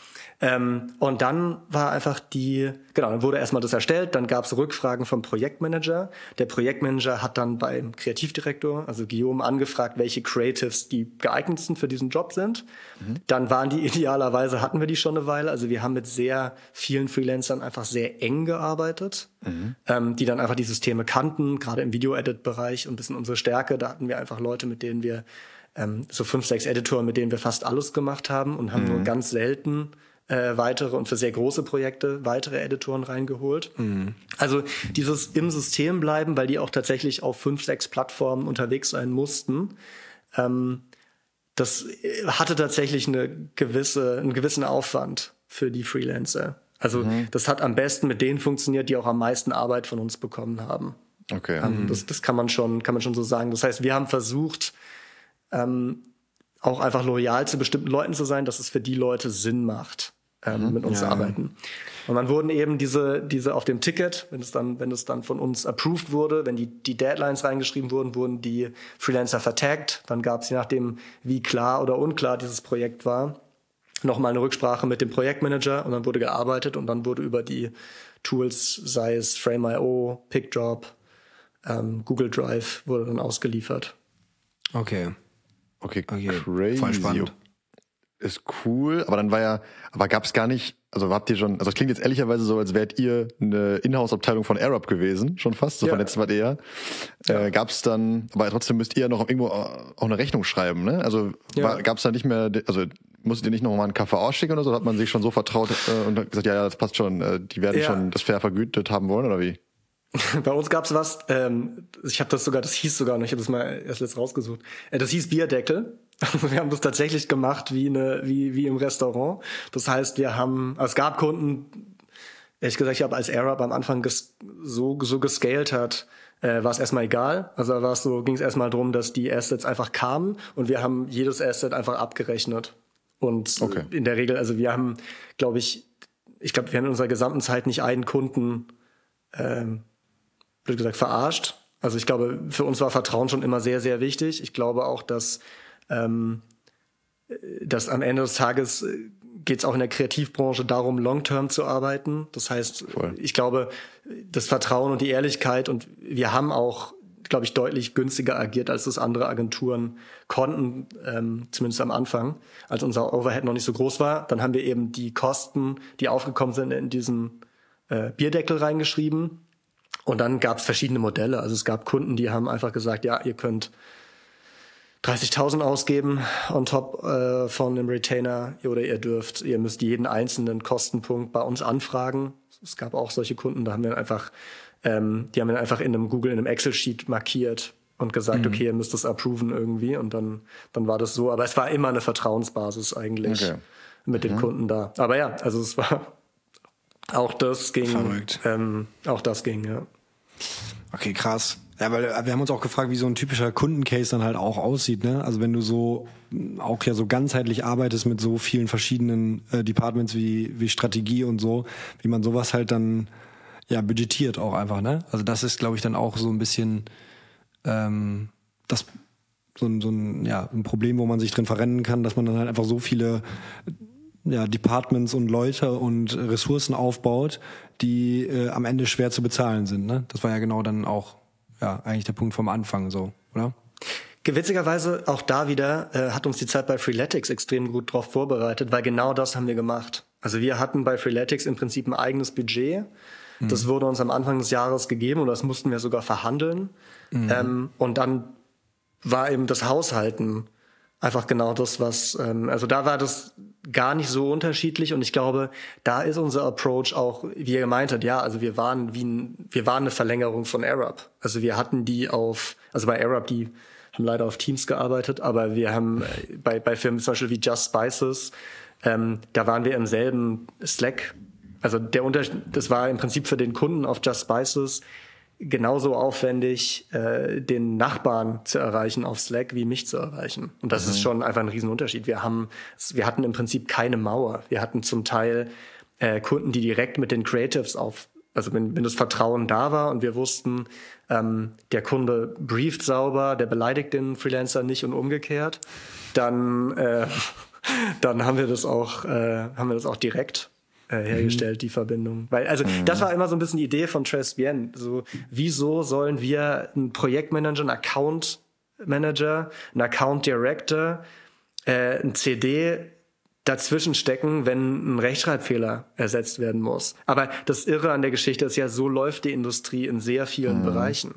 Ähm, und dann war einfach die, genau, dann wurde erstmal das erstellt, dann gab es Rückfragen vom Projektmanager. Der Projektmanager hat dann beim Kreativdirektor, also Guillaume, angefragt, welche Creatives die geeignetsten für diesen Job sind. Mhm. Dann waren die <laughs> idealerweise, hatten wir die schon eine Weile. Also wir haben mit sehr vielen Freelancern einfach sehr eng gearbeitet, mhm. ähm, die dann einfach die Systeme kannten, gerade im Video-Edit-Bereich und ein bisschen unsere Stärke. Da hatten wir einfach Leute, mit denen wir ähm, so fünf, sechs Editoren, mit denen wir fast alles gemacht haben und haben mhm. nur ganz selten äh, weitere und für sehr große Projekte weitere Editoren reingeholt. Mhm. Also dieses im System bleiben, weil die auch tatsächlich auf fünf, sechs Plattformen unterwegs sein mussten. Ähm, das äh, hatte tatsächlich eine gewisse, einen gewissen Aufwand für die Freelancer. Also mhm. das hat am besten mit denen funktioniert, die auch am meisten Arbeit von uns bekommen haben. Okay. Ähm, mhm. das, das kann man schon, kann man schon so sagen. Das heißt, wir haben versucht, ähm, auch einfach loyal zu bestimmten Leuten zu sein, dass es für die Leute Sinn macht ähm, mhm. mit uns ja. arbeiten. Und dann wurden eben diese, diese auf dem Ticket, wenn es dann, wenn es dann von uns approved wurde, wenn die, die Deadlines reingeschrieben wurden, wurden die Freelancer vertaggt. Dann gab es, je nachdem, wie klar oder unklar dieses Projekt war, nochmal eine Rücksprache mit dem Projektmanager und dann wurde gearbeitet und dann wurde über die Tools, sei es Frame.io, PickDrop, ähm, Google Drive, wurde dann ausgeliefert. Okay. Okay, okay. crazy. Voll spannend ist cool, aber dann war ja, aber gab es gar nicht, also habt ihr schon, also es klingt jetzt ehrlicherweise so, als wärt ihr eine Inhouse-Abteilung von AirUp gewesen, schon fast, so ja. von letztem Mal eher. Ja. Äh, gab es dann, aber trotzdem müsst ihr ja noch irgendwo auch eine Rechnung schreiben, ne? Also ja. gab es da nicht mehr, also musstet ihr nicht noch mal einen KVA schicken oder so, hat man sich schon so vertraut äh, und gesagt, ja, ja, das passt schon, äh, die werden ja. schon das fair vergütet haben wollen, oder wie? <laughs> Bei uns gab's was, ähm, ich habe das sogar, das hieß sogar noch, ich habe das mal erst letzt rausgesucht. Äh, das hieß Bierdeckel. Also <laughs> wir haben das tatsächlich gemacht wie, eine, wie, wie im Restaurant. Das heißt, wir haben, also es gab Kunden, ehrlich gesagt, ich habe als AirUp am Anfang ges, so, so gescaled hat, äh, war es erstmal egal. Also war es so, ging es erstmal darum, dass die Assets einfach kamen und wir haben jedes Asset einfach abgerechnet. Und okay. in der Regel, also wir haben, glaube ich, ich glaube, wir haben in unserer gesamten Zeit nicht einen Kunden ähm, blöd gesagt, verarscht. Also ich glaube, für uns war Vertrauen schon immer sehr, sehr wichtig. Ich glaube auch, dass, ähm, dass am Ende des Tages äh, geht es auch in der Kreativbranche darum, long-term zu arbeiten. Das heißt, Voll. ich glaube, das Vertrauen und die Ehrlichkeit und wir haben auch, glaube ich, deutlich günstiger agiert, als das andere Agenturen konnten, ähm, zumindest am Anfang, als unser Overhead noch nicht so groß war. Dann haben wir eben die Kosten, die aufgekommen sind, in diesen äh, Bierdeckel reingeschrieben. Und dann gab es verschiedene Modelle. Also es gab Kunden, die haben einfach gesagt, ja, ihr könnt 30.000 ausgeben on top äh, von einem Retainer oder ihr dürft, ihr müsst jeden einzelnen Kostenpunkt bei uns anfragen. Es gab auch solche Kunden, da haben wir einfach, ähm, die haben wir einfach in einem Google, in einem Excel-Sheet markiert und gesagt, mhm. okay, ihr müsst das approven irgendwie und dann, dann war das so. Aber es war immer eine Vertrauensbasis eigentlich okay. mit mhm. den Kunden da. Aber ja, also es war auch das ging. Verrückt. Ähm, auch das ging, ja. Okay, krass. Ja, weil äh, wir haben uns auch gefragt, wie so ein typischer Kundencase dann halt auch aussieht. Ne? Also wenn du so mm, auch ja so ganzheitlich arbeitest mit so vielen verschiedenen äh, Departments wie, wie Strategie und so, wie man sowas halt dann ja budgetiert auch einfach. Ne? Also das ist, glaube ich, dann auch so ein bisschen ähm, das so ein, so ein, ja, ein Problem, wo man sich drin verrennen kann, dass man dann halt einfach so viele ja, Departments und Leute und Ressourcen aufbaut, die äh, am Ende schwer zu bezahlen sind. Ne? Das war ja genau dann auch ja, eigentlich der Punkt vom Anfang so, oder? Gewitzigerweise auch da wieder äh, hat uns die Zeit bei Freeletics extrem gut drauf vorbereitet, weil genau das haben wir gemacht. Also wir hatten bei Freeletics im Prinzip ein eigenes Budget. Mhm. Das wurde uns am Anfang des Jahres gegeben und das mussten wir sogar verhandeln. Mhm. Ähm, und dann war eben das Haushalten einfach genau das, was, ähm, also da war das gar nicht so unterschiedlich und ich glaube, da ist unser Approach auch, wie ihr gemeint habt, ja, also wir waren wie ein, wir waren eine Verlängerung von Arab. Also wir hatten die auf, also bei Arab, die haben leider auf Teams gearbeitet, aber wir haben äh, bei, bei Firmen zum Beispiel wie Just Spices, ähm, da waren wir im selben Slack. Also der Unterschied, das war im Prinzip für den Kunden auf Just Spices genauso aufwendig, äh, den Nachbarn zu erreichen auf Slack, wie mich zu erreichen. Und das mhm. ist schon einfach ein Riesenunterschied. Wir haben, wir hatten im Prinzip keine Mauer. Wir hatten zum Teil äh, Kunden, die direkt mit den Creatives auf, also wenn, wenn das Vertrauen da war und wir wussten, ähm, der Kunde brieft sauber, der beleidigt den Freelancer nicht und umgekehrt, dann, äh, <laughs> dann haben wir das auch, äh, haben wir das auch direkt hergestellt, mhm. die Verbindung. Weil, also mhm. das war immer so ein bisschen die Idee von Bien. So, wieso sollen wir einen Projektmanager, einen Account Manager, einen Account Director, äh, ein CD dazwischen stecken, wenn ein Rechtschreibfehler ersetzt werden muss. Aber das Irre an der Geschichte ist ja, so läuft die Industrie in sehr vielen mhm. Bereichen.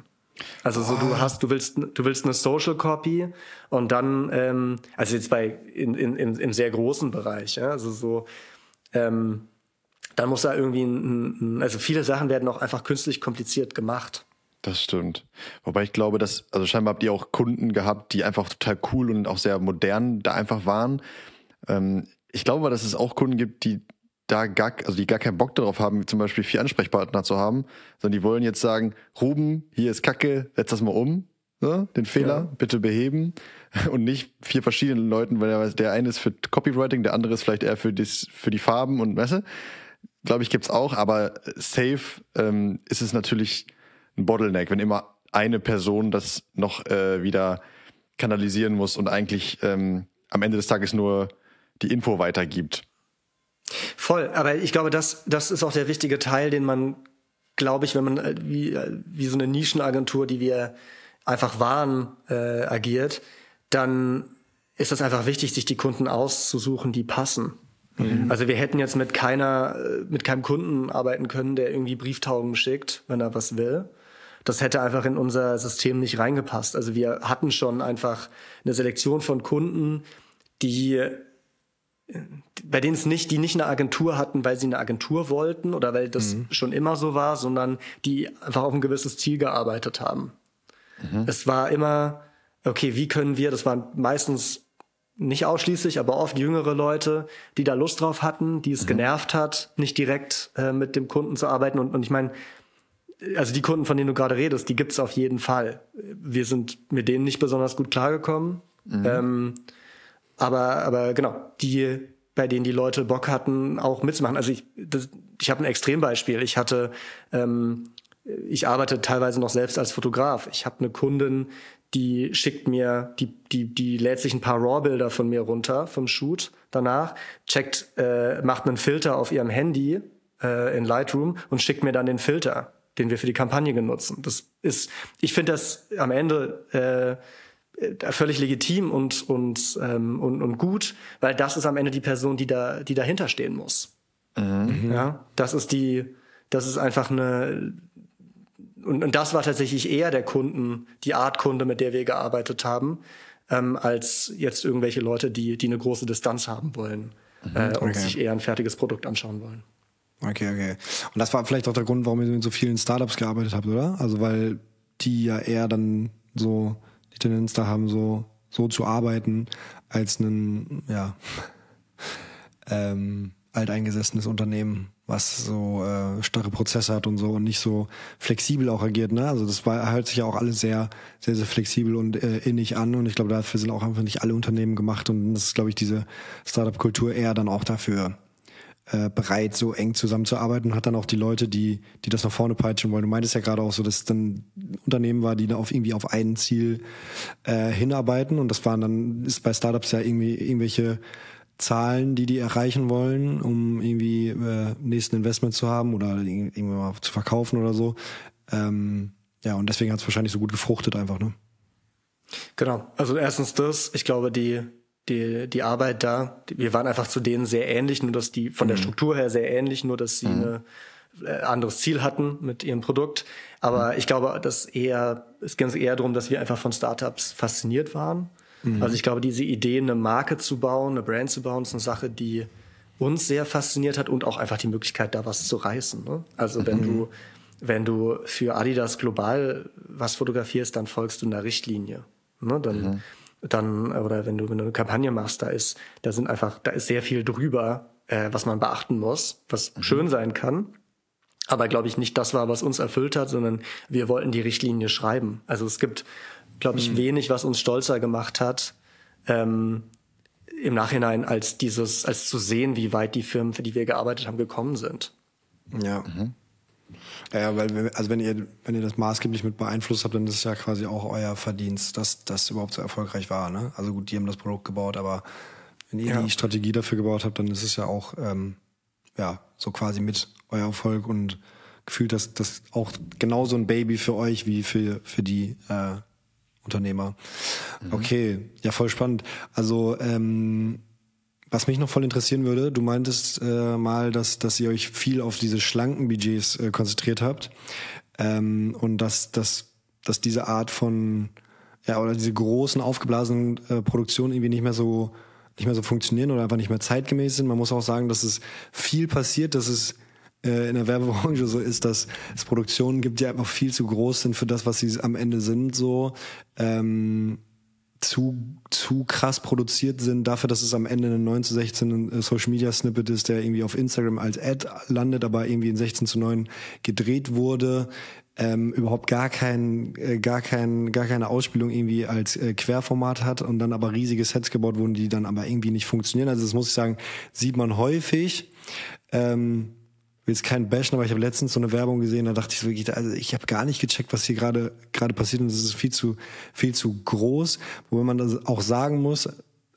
Also so du hast, du willst, du willst eine Social Copy und dann, ähm, also jetzt bei in, in, in, im sehr großen Bereich, ja, also so ähm, dann muss da irgendwie ein, ein, also viele Sachen werden auch einfach künstlich kompliziert gemacht. Das stimmt. Wobei ich glaube, dass, also scheinbar habt ihr auch Kunden gehabt, die einfach total cool und auch sehr modern da einfach waren. Ähm, ich glaube, dass es auch Kunden gibt, die da gar, also die gar keinen Bock darauf haben, zum Beispiel vier Ansprechpartner zu haben, sondern die wollen jetzt sagen, Ruben, hier ist Kacke, setz das mal um, ne? den Fehler ja. bitte beheben und nicht vier verschiedenen Leuten, weil der, der eine ist für Copywriting, der andere ist vielleicht eher für, das, für die Farben und weißt du? Glaube ich, gibt's auch, aber safe ähm, ist es natürlich ein Bottleneck, wenn immer eine Person das noch äh, wieder kanalisieren muss und eigentlich ähm, am Ende des Tages nur die Info weitergibt. Voll, aber ich glaube, das, das ist auch der wichtige Teil, den man, glaube ich, wenn man äh, wie, äh, wie so eine Nischenagentur, die wir einfach waren, äh, agiert, dann ist das einfach wichtig, sich die Kunden auszusuchen, die passen. Mhm. Also wir hätten jetzt mit keiner, mit keinem Kunden arbeiten können, der irgendwie Brieftauben schickt, wenn er was will. Das hätte einfach in unser System nicht reingepasst. Also wir hatten schon einfach eine Selektion von Kunden, die bei denen es nicht, die nicht eine Agentur hatten, weil sie eine Agentur wollten oder weil das mhm. schon immer so war, sondern die einfach auf ein gewisses Ziel gearbeitet haben. Mhm. Es war immer, okay, wie können wir, das waren meistens nicht ausschließlich, aber oft jüngere Leute, die da Lust drauf hatten, die es mhm. genervt hat, nicht direkt äh, mit dem Kunden zu arbeiten. Und, und ich meine, also die Kunden, von denen du gerade redest, die gibt's auf jeden Fall. Wir sind mit denen nicht besonders gut klargekommen. Mhm. Ähm, aber, aber genau, die, bei denen die Leute Bock hatten, auch mitzumachen. Also ich, das, ich habe ein Extrembeispiel. Ich hatte ähm, ich arbeite teilweise noch selbst als Fotograf. Ich habe eine Kundin, die schickt mir, die, die, die lädt sich ein paar RAW-Bilder von mir runter vom Shoot danach, checkt, äh, macht einen Filter auf ihrem Handy äh, in Lightroom und schickt mir dann den Filter, den wir für die Kampagne genutzen. Das ist, ich finde das am Ende äh, völlig legitim und, und, ähm, und, und gut, weil das ist am Ende die Person, die da, die dahinter stehen muss. Mhm. Ja, das ist die, das ist einfach eine, und, und das war tatsächlich eher der Kunden, die Art Kunde, mit der wir gearbeitet haben, ähm, als jetzt irgendwelche Leute, die, die eine große Distanz haben wollen mhm, äh, und sich eher ein fertiges Produkt anschauen wollen. Okay, okay. Und das war vielleicht auch der Grund, warum ihr mit so vielen Startups gearbeitet habt, oder? Also weil die ja eher dann so die Tendenz da haben, so, so zu arbeiten, als ein, ja, <laughs> ähm, alteingesessenes Unternehmen was so äh, starre Prozesse hat und so und nicht so flexibel auch agiert. Ne? Also das war, hört sich ja auch alles sehr, sehr, sehr flexibel und äh, innig an und ich glaube, dafür sind auch einfach nicht alle Unternehmen gemacht und das ist, glaube ich, diese Startup-Kultur eher dann auch dafür äh, bereit, so eng zusammenzuarbeiten und hat dann auch die Leute, die, die das nach vorne peitschen wollen. Du meintest ja gerade auch so, dass es dann Unternehmen war, die da auf irgendwie auf ein Ziel äh, hinarbeiten und das waren dann, ist bei Startups ja irgendwie irgendwelche Zahlen, die die erreichen wollen, um irgendwie äh, nächsten Investment zu haben oder irgendwann mal zu verkaufen oder so. Ähm, ja, und deswegen hat es wahrscheinlich so gut gefruchtet einfach, ne? Genau. Also erstens das, ich glaube, die, die, die Arbeit da, wir waren einfach zu denen sehr ähnlich, nur dass die von mhm. der Struktur her sehr ähnlich, nur dass sie mhm. ein äh, anderes Ziel hatten mit ihrem Produkt. Aber mhm. ich glaube, dass eher, es ging eher darum, dass wir einfach von Startups fasziniert waren Mhm. Also ich glaube, diese Idee, eine Marke zu bauen, eine Brand zu bauen, ist eine Sache, die uns sehr fasziniert hat und auch einfach die Möglichkeit, da was zu reißen. Ne? Also wenn mhm. du wenn du für Adidas global was fotografierst, dann folgst du einer Richtlinie. Ne? Dann, mhm. dann, oder wenn du, wenn du eine Kampagne machst, da ist, da sind einfach, da ist sehr viel drüber, äh, was man beachten muss, was mhm. schön sein kann. Aber glaube ich nicht das war, was uns erfüllt hat, sondern wir wollten die Richtlinie schreiben. Also es gibt glaube ich, mhm. wenig, was uns stolzer gemacht hat, ähm, im Nachhinein als dieses, als zu sehen, wie weit die Firmen, für die wir gearbeitet haben, gekommen sind. Ja. Mhm. Ja, weil, also wenn ihr, wenn ihr das maßgeblich mit beeinflusst habt, dann ist es ja quasi auch euer Verdienst, dass das überhaupt so erfolgreich war. Ne? Also gut, die haben das Produkt gebaut, aber wenn ihr ja. die Strategie dafür gebaut habt, dann ist es ja auch ähm, ja so quasi mit euer Erfolg und gefühlt, dass das auch genauso ein Baby für euch wie für für die äh, Unternehmer. Mhm. Okay, ja, voll spannend. Also, ähm, was mich noch voll interessieren würde, du meintest äh, mal, dass, dass ihr euch viel auf diese schlanken Budgets äh, konzentriert habt ähm, und dass, dass, dass diese Art von, ja, oder diese großen, aufgeblasenen äh, Produktionen irgendwie nicht mehr so nicht mehr so funktionieren oder einfach nicht mehr zeitgemäß sind. Man muss auch sagen, dass es viel passiert, dass es äh, in der Werbebranche so ist, dass es Produktionen gibt, die einfach viel zu groß sind für das, was sie am Ende sind, so ähm, zu, zu krass produziert sind, dafür, dass es am Ende ein 9 zu 16 äh, Social Media Snippet ist, der irgendwie auf Instagram als Ad landet, aber irgendwie in 16 zu 9 gedreht wurde, ähm, überhaupt gar kein, äh, gar kein, gar keine Ausspielung irgendwie als äh, Querformat hat und dann aber riesige Sets gebaut wurden, die dann aber irgendwie nicht funktionieren. Also das muss ich sagen, sieht man häufig. Ähm, will jetzt keinen bashen, aber ich habe letztens so eine Werbung gesehen, da dachte ich wirklich, also ich habe gar nicht gecheckt, was hier gerade gerade passiert und es ist viel zu viel zu groß, wo man das auch sagen muss,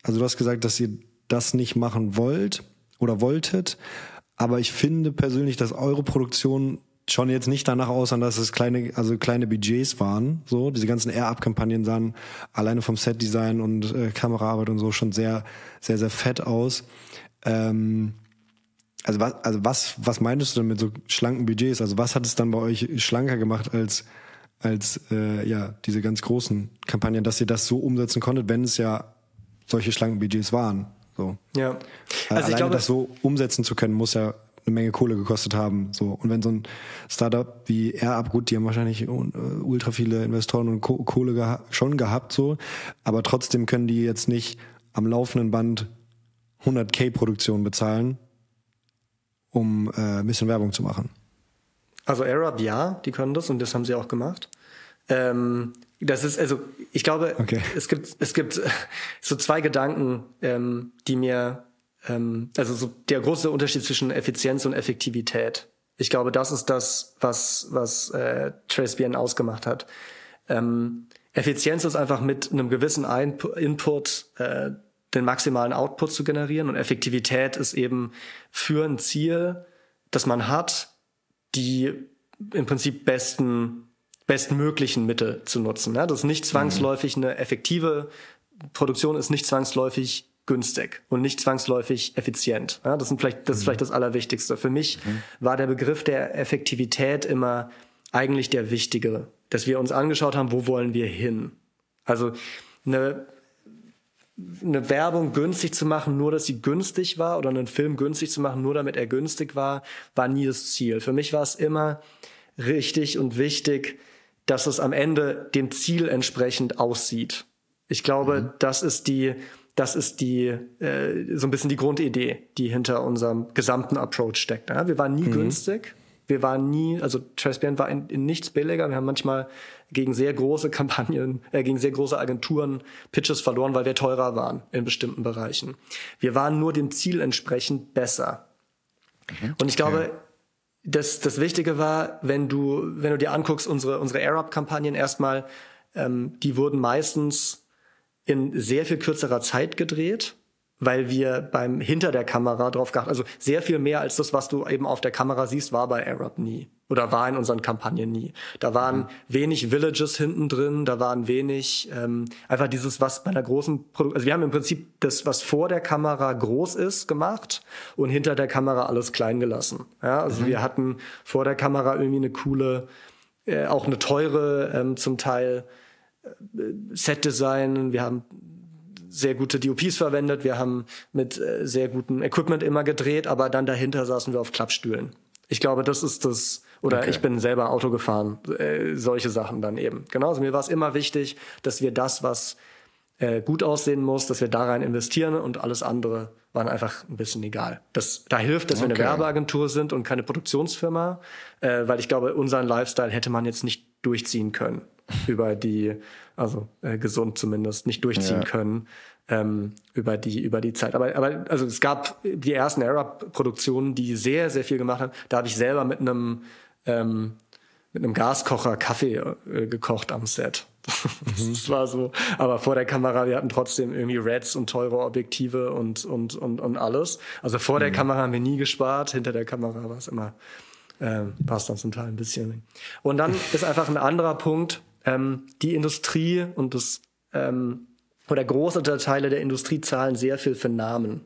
also du hast gesagt, dass ihr das nicht machen wollt oder wolltet, aber ich finde persönlich, dass eure Produktion schon jetzt nicht danach aussah, dass es kleine, also kleine Budgets waren. So, diese ganzen Air-Up-Kampagnen sahen alleine vom Set-Design und äh, Kameraarbeit und so schon sehr, sehr, sehr fett aus. Ähm, also was, also was, was meintest du denn mit so schlanken Budgets? Also was hat es dann bei euch schlanker gemacht als als äh, ja diese ganz großen Kampagnen, dass ihr das so umsetzen konntet, wenn es ja solche schlanken Budgets waren? So. Ja. Also Alleine ich glaube, das so umsetzen zu können, muss ja eine Menge Kohle gekostet haben. So und wenn so ein Startup wie AirUp, gut, die haben wahrscheinlich äh, ultra viele Investoren und Kohle geha schon gehabt, so, aber trotzdem können die jetzt nicht am laufenden Band 100k Produktion bezahlen um äh, ein bisschen Werbung zu machen. Also Arab ja, die können das und das haben sie auch gemacht. Ähm, das ist, also ich glaube, okay. es gibt, es gibt so zwei Gedanken, ähm, die mir, ähm, also so der große Unterschied zwischen Effizienz und Effektivität Ich glaube, das ist das, was, was äh, TraceBN ausgemacht hat. Ähm, Effizienz ist einfach mit einem gewissen Input äh, den maximalen Output zu generieren und Effektivität ist eben für ein Ziel, das man hat, die im Prinzip besten bestmöglichen Mittel zu nutzen. Ja, das ist nicht zwangsläufig eine effektive Produktion ist nicht zwangsläufig günstig und nicht zwangsläufig effizient. Ja, das, sind vielleicht, das ist vielleicht das Allerwichtigste. Für mich mhm. war der Begriff der Effektivität immer eigentlich der wichtige, dass wir uns angeschaut haben, wo wollen wir hin. Also eine, eine Werbung günstig zu machen, nur dass sie günstig war, oder einen Film günstig zu machen, nur damit er günstig war, war nie das Ziel. Für mich war es immer richtig und wichtig, dass es am Ende dem Ziel entsprechend aussieht. Ich glaube, mhm. das ist die, das ist die äh, so ein bisschen die Grundidee, die hinter unserem gesamten Approach steckt. Ja? Wir waren nie mhm. günstig. Wir waren nie, also Transparent war in, in, nichts billiger. Wir haben manchmal gegen sehr große Kampagnen, äh, gegen sehr große Agenturen Pitches verloren, weil wir teurer waren in bestimmten Bereichen. Wir waren nur dem Ziel entsprechend besser. Mhm. Und ich glaube, das, das Wichtige war, wenn du, wenn du dir anguckst, unsere, unsere Air-Up-Kampagnen erstmal, ähm, die wurden meistens in sehr viel kürzerer Zeit gedreht, weil wir beim hinter der Kamera drauf geachtet, also sehr viel mehr als das, was du eben auf der Kamera siehst, war bei Arab nie oder war in unseren Kampagnen nie. Da waren mhm. wenig Villages hinten drin, da waren wenig ähm, einfach dieses, was bei einer großen Produktion, also wir haben im Prinzip das, was vor der Kamera groß ist, gemacht und hinter der Kamera alles klein gelassen. Ja, also mhm. wir hatten vor der Kamera irgendwie eine coole, äh, auch eine teure ähm, zum Teil Set-Design, wir haben sehr gute DOPs verwendet, wir haben mit äh, sehr gutem Equipment immer gedreht, aber dann dahinter saßen wir auf Klappstühlen. Ich glaube, das ist das, oder okay. ich bin selber Auto gefahren, äh, solche Sachen dann eben. Genauso, mir war es immer wichtig, dass wir das, was äh, gut aussehen muss, dass wir da rein investieren und alles andere waren einfach ein bisschen egal. Das, da hilft, dass okay. wir eine Werbeagentur sind und keine Produktionsfirma, äh, weil ich glaube, unseren Lifestyle hätte man jetzt nicht durchziehen können <laughs> über die, also äh, gesund zumindest, nicht durchziehen ja. können ähm, über die über die Zeit. Aber aber also es gab die ersten Arab-Produktionen, die sehr sehr viel gemacht haben. Da habe ich selber mit einem ähm, mit einem Gaskocher Kaffee äh, gekocht am Set. <laughs> Mhm. das war so. Aber vor der Kamera, wir hatten trotzdem irgendwie Reds und teure Objektive und, und, und, und alles. Also vor mhm. der Kamera haben wir nie gespart, hinter der Kamera war es immer, äh, war es dann zum Teil ein bisschen. Und dann <laughs> ist einfach ein anderer Punkt, ähm, die Industrie und das ähm, oder große Teile der Industrie zahlen sehr viel für Namen.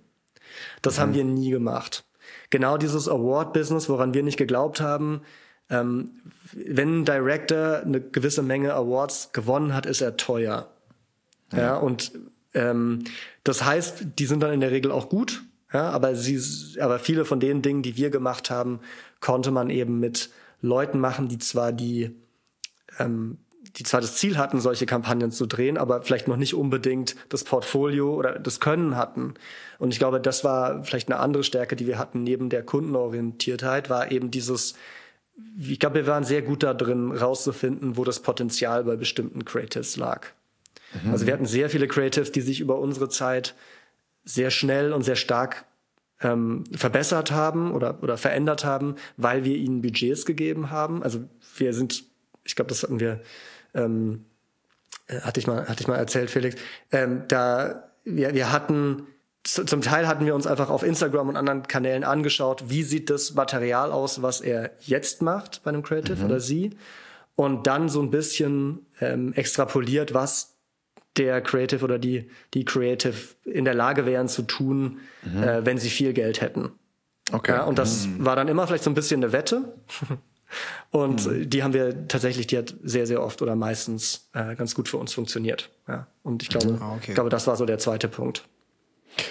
Das mhm. haben wir nie gemacht. Genau dieses Award-Business, woran wir nicht geglaubt haben, ähm, wenn ein Director eine gewisse Menge Awards gewonnen hat, ist er teuer. Ja, ja und ähm, das heißt, die sind dann in der Regel auch gut, ja, aber sie, aber viele von den Dingen, die wir gemacht haben, konnte man eben mit Leuten machen, die zwar die ähm, die zwar das Ziel hatten, solche Kampagnen zu drehen, aber vielleicht noch nicht unbedingt das Portfolio oder das Können hatten. Und ich glaube, das war vielleicht eine andere Stärke, die wir hatten neben der Kundenorientiertheit, war eben dieses, ich glaube, wir waren sehr gut da drin, rauszufinden, wo das Potenzial bei bestimmten Creatives lag. Mhm. Also wir hatten sehr viele Creatives, die sich über unsere Zeit sehr schnell und sehr stark ähm, verbessert haben oder, oder verändert haben, weil wir ihnen Budgets gegeben haben. Also wir sind, ich glaube, das hatten wir ähm, äh, hatte ich mal, hatte ich mal erzählt, Felix, ähm, da wir, wir hatten zum Teil hatten wir uns einfach auf Instagram und anderen Kanälen angeschaut, wie sieht das Material aus, was er jetzt macht bei einem Creative mhm. oder sie. Und dann so ein bisschen ähm, extrapoliert, was der Creative oder die, die Creative in der Lage wären zu tun, mhm. äh, wenn sie viel Geld hätten. Okay. Ja, und das mhm. war dann immer vielleicht so ein bisschen eine Wette. <laughs> Und mhm. die haben wir tatsächlich, die hat sehr, sehr oft oder meistens äh, ganz gut für uns funktioniert. Ja. Und ich glaube, ah, okay. ich glaube, das war so der zweite Punkt.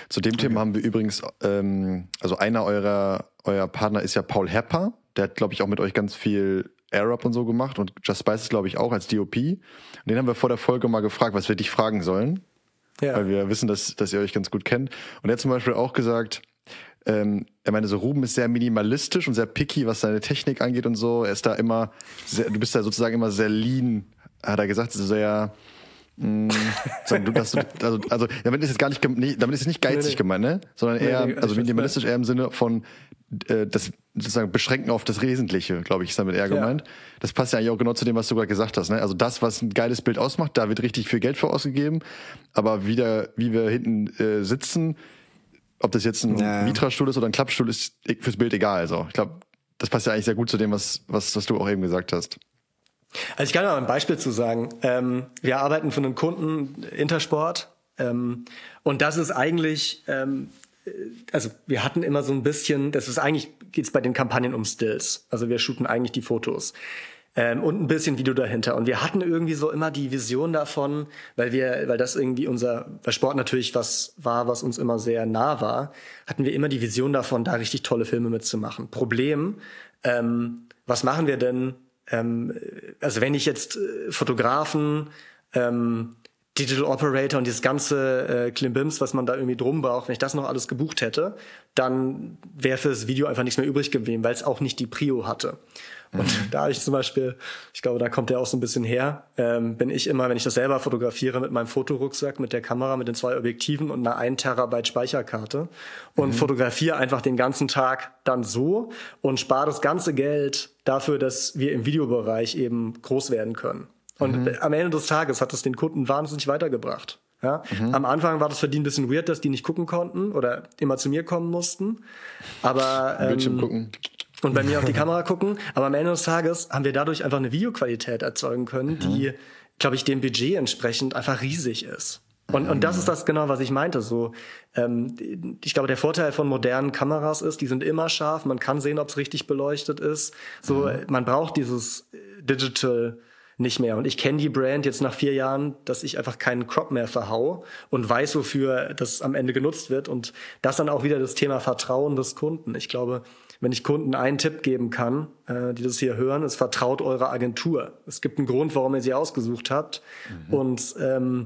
Zu dem okay. Thema haben wir übrigens, ähm, also einer eurer euer Partner ist ja Paul Hepper. Der hat, glaube ich, auch mit euch ganz viel Air-Up und so gemacht und Just Spices, glaube ich, auch als DOP. Und den haben wir vor der Folge mal gefragt, was wir dich fragen sollen. Ja. Weil wir wissen, dass, dass ihr euch ganz gut kennt. Und er hat zum Beispiel auch gesagt, ähm, er meinte so, Ruben ist sehr minimalistisch und sehr picky, was seine Technik angeht und so. Er ist da immer, sehr, du bist da sozusagen immer sehr lean, hat er gesagt, sehr, mm, du, dass du, also, also damit ist jetzt gar nicht, damit ist es nicht geizig nee, nee. gemeint, ne? Sondern eher, nee, also minimalistisch eher im Sinne von, äh, das sozusagen beschränken auf das Wesentliche, glaube ich, ist damit eher gemeint. Ja. Das passt ja eigentlich auch genau zu dem, was du gerade gesagt hast. Ne? Also das, was ein geiles Bild ausmacht, da wird richtig viel Geld für ausgegeben. Aber wie, der, wie wir hinten äh, sitzen, ob das jetzt ein ja. Mitra-Stuhl ist oder ein Klappstuhl, ist fürs Bild egal. Also ich glaube, das passt ja eigentlich sehr gut zu dem, was, was, was du auch eben gesagt hast. Also ich kann mal ein Beispiel zu sagen. Ähm, wir arbeiten für einen Kunden Intersport ähm, und das ist eigentlich ähm, also wir hatten immer so ein bisschen, das ist eigentlich, geht es bei den Kampagnen um Stills. Also wir shooten eigentlich die Fotos. Ähm, und ein bisschen Video dahinter. Und wir hatten irgendwie so immer die Vision davon, weil wir, weil das irgendwie unser, weil Sport natürlich was war, was uns immer sehr nah war, hatten wir immer die Vision davon, da richtig tolle Filme mitzumachen. Problem, ähm, was machen wir denn? Ähm, also wenn ich jetzt äh, Fotografen, ähm, Digital Operator und dieses ganze äh, Klimbims, was man da irgendwie drum braucht, wenn ich das noch alles gebucht hätte, dann wäre für das Video einfach nichts mehr übrig geblieben, weil es auch nicht die Prio hatte. Und mhm. da ich zum Beispiel, ich glaube, da kommt der auch so ein bisschen her, ähm, bin ich immer, wenn ich das selber fotografiere, mit meinem Fotorucksack, mit der Kamera, mit den zwei Objektiven und einer 1 Terabyte Speicherkarte und mhm. fotografiere einfach den ganzen Tag dann so und spare das ganze Geld dafür, dass wir im Videobereich eben groß werden können. Und mhm. am Ende des Tages hat es den Kunden wahnsinnig weitergebracht. Ja? Mhm. Am Anfang war das für die ein bisschen weird, dass die nicht gucken konnten oder immer zu mir kommen mussten. Aber ähm, Bildschirm gucken. Und bei mir auf die <laughs> Kamera gucken. Aber am Ende des Tages haben wir dadurch einfach eine Videoqualität erzeugen können, mhm. die, glaube ich, dem Budget entsprechend einfach riesig ist. Und, und das ist das genau, was ich meinte. So, ähm, ich glaube, der Vorteil von modernen Kameras ist, die sind immer scharf. Man kann sehen, ob es richtig beleuchtet ist. So, mhm. man braucht dieses Digital nicht mehr. Und ich kenne die Brand jetzt nach vier Jahren, dass ich einfach keinen Crop mehr verhau und weiß, wofür das am Ende genutzt wird. Und das dann auch wieder das Thema Vertrauen des Kunden. Ich glaube, wenn ich Kunden einen Tipp geben kann, äh, die das hier hören, ist vertraut eurer Agentur. Es gibt einen Grund, warum ihr sie ausgesucht habt. Mhm. Und ähm,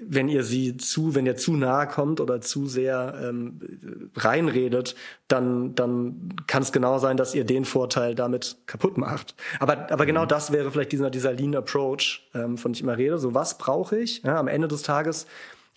wenn ihr sie zu, wenn ihr zu nahe kommt oder zu sehr ähm, reinredet, dann, dann kann es genau sein, dass ihr den Vorteil damit kaputt macht. Aber, aber genau mhm. das wäre vielleicht dieser, dieser Lean Approach, ähm, von dem ich immer rede. So, was brauche ich? Ja, am Ende des Tages,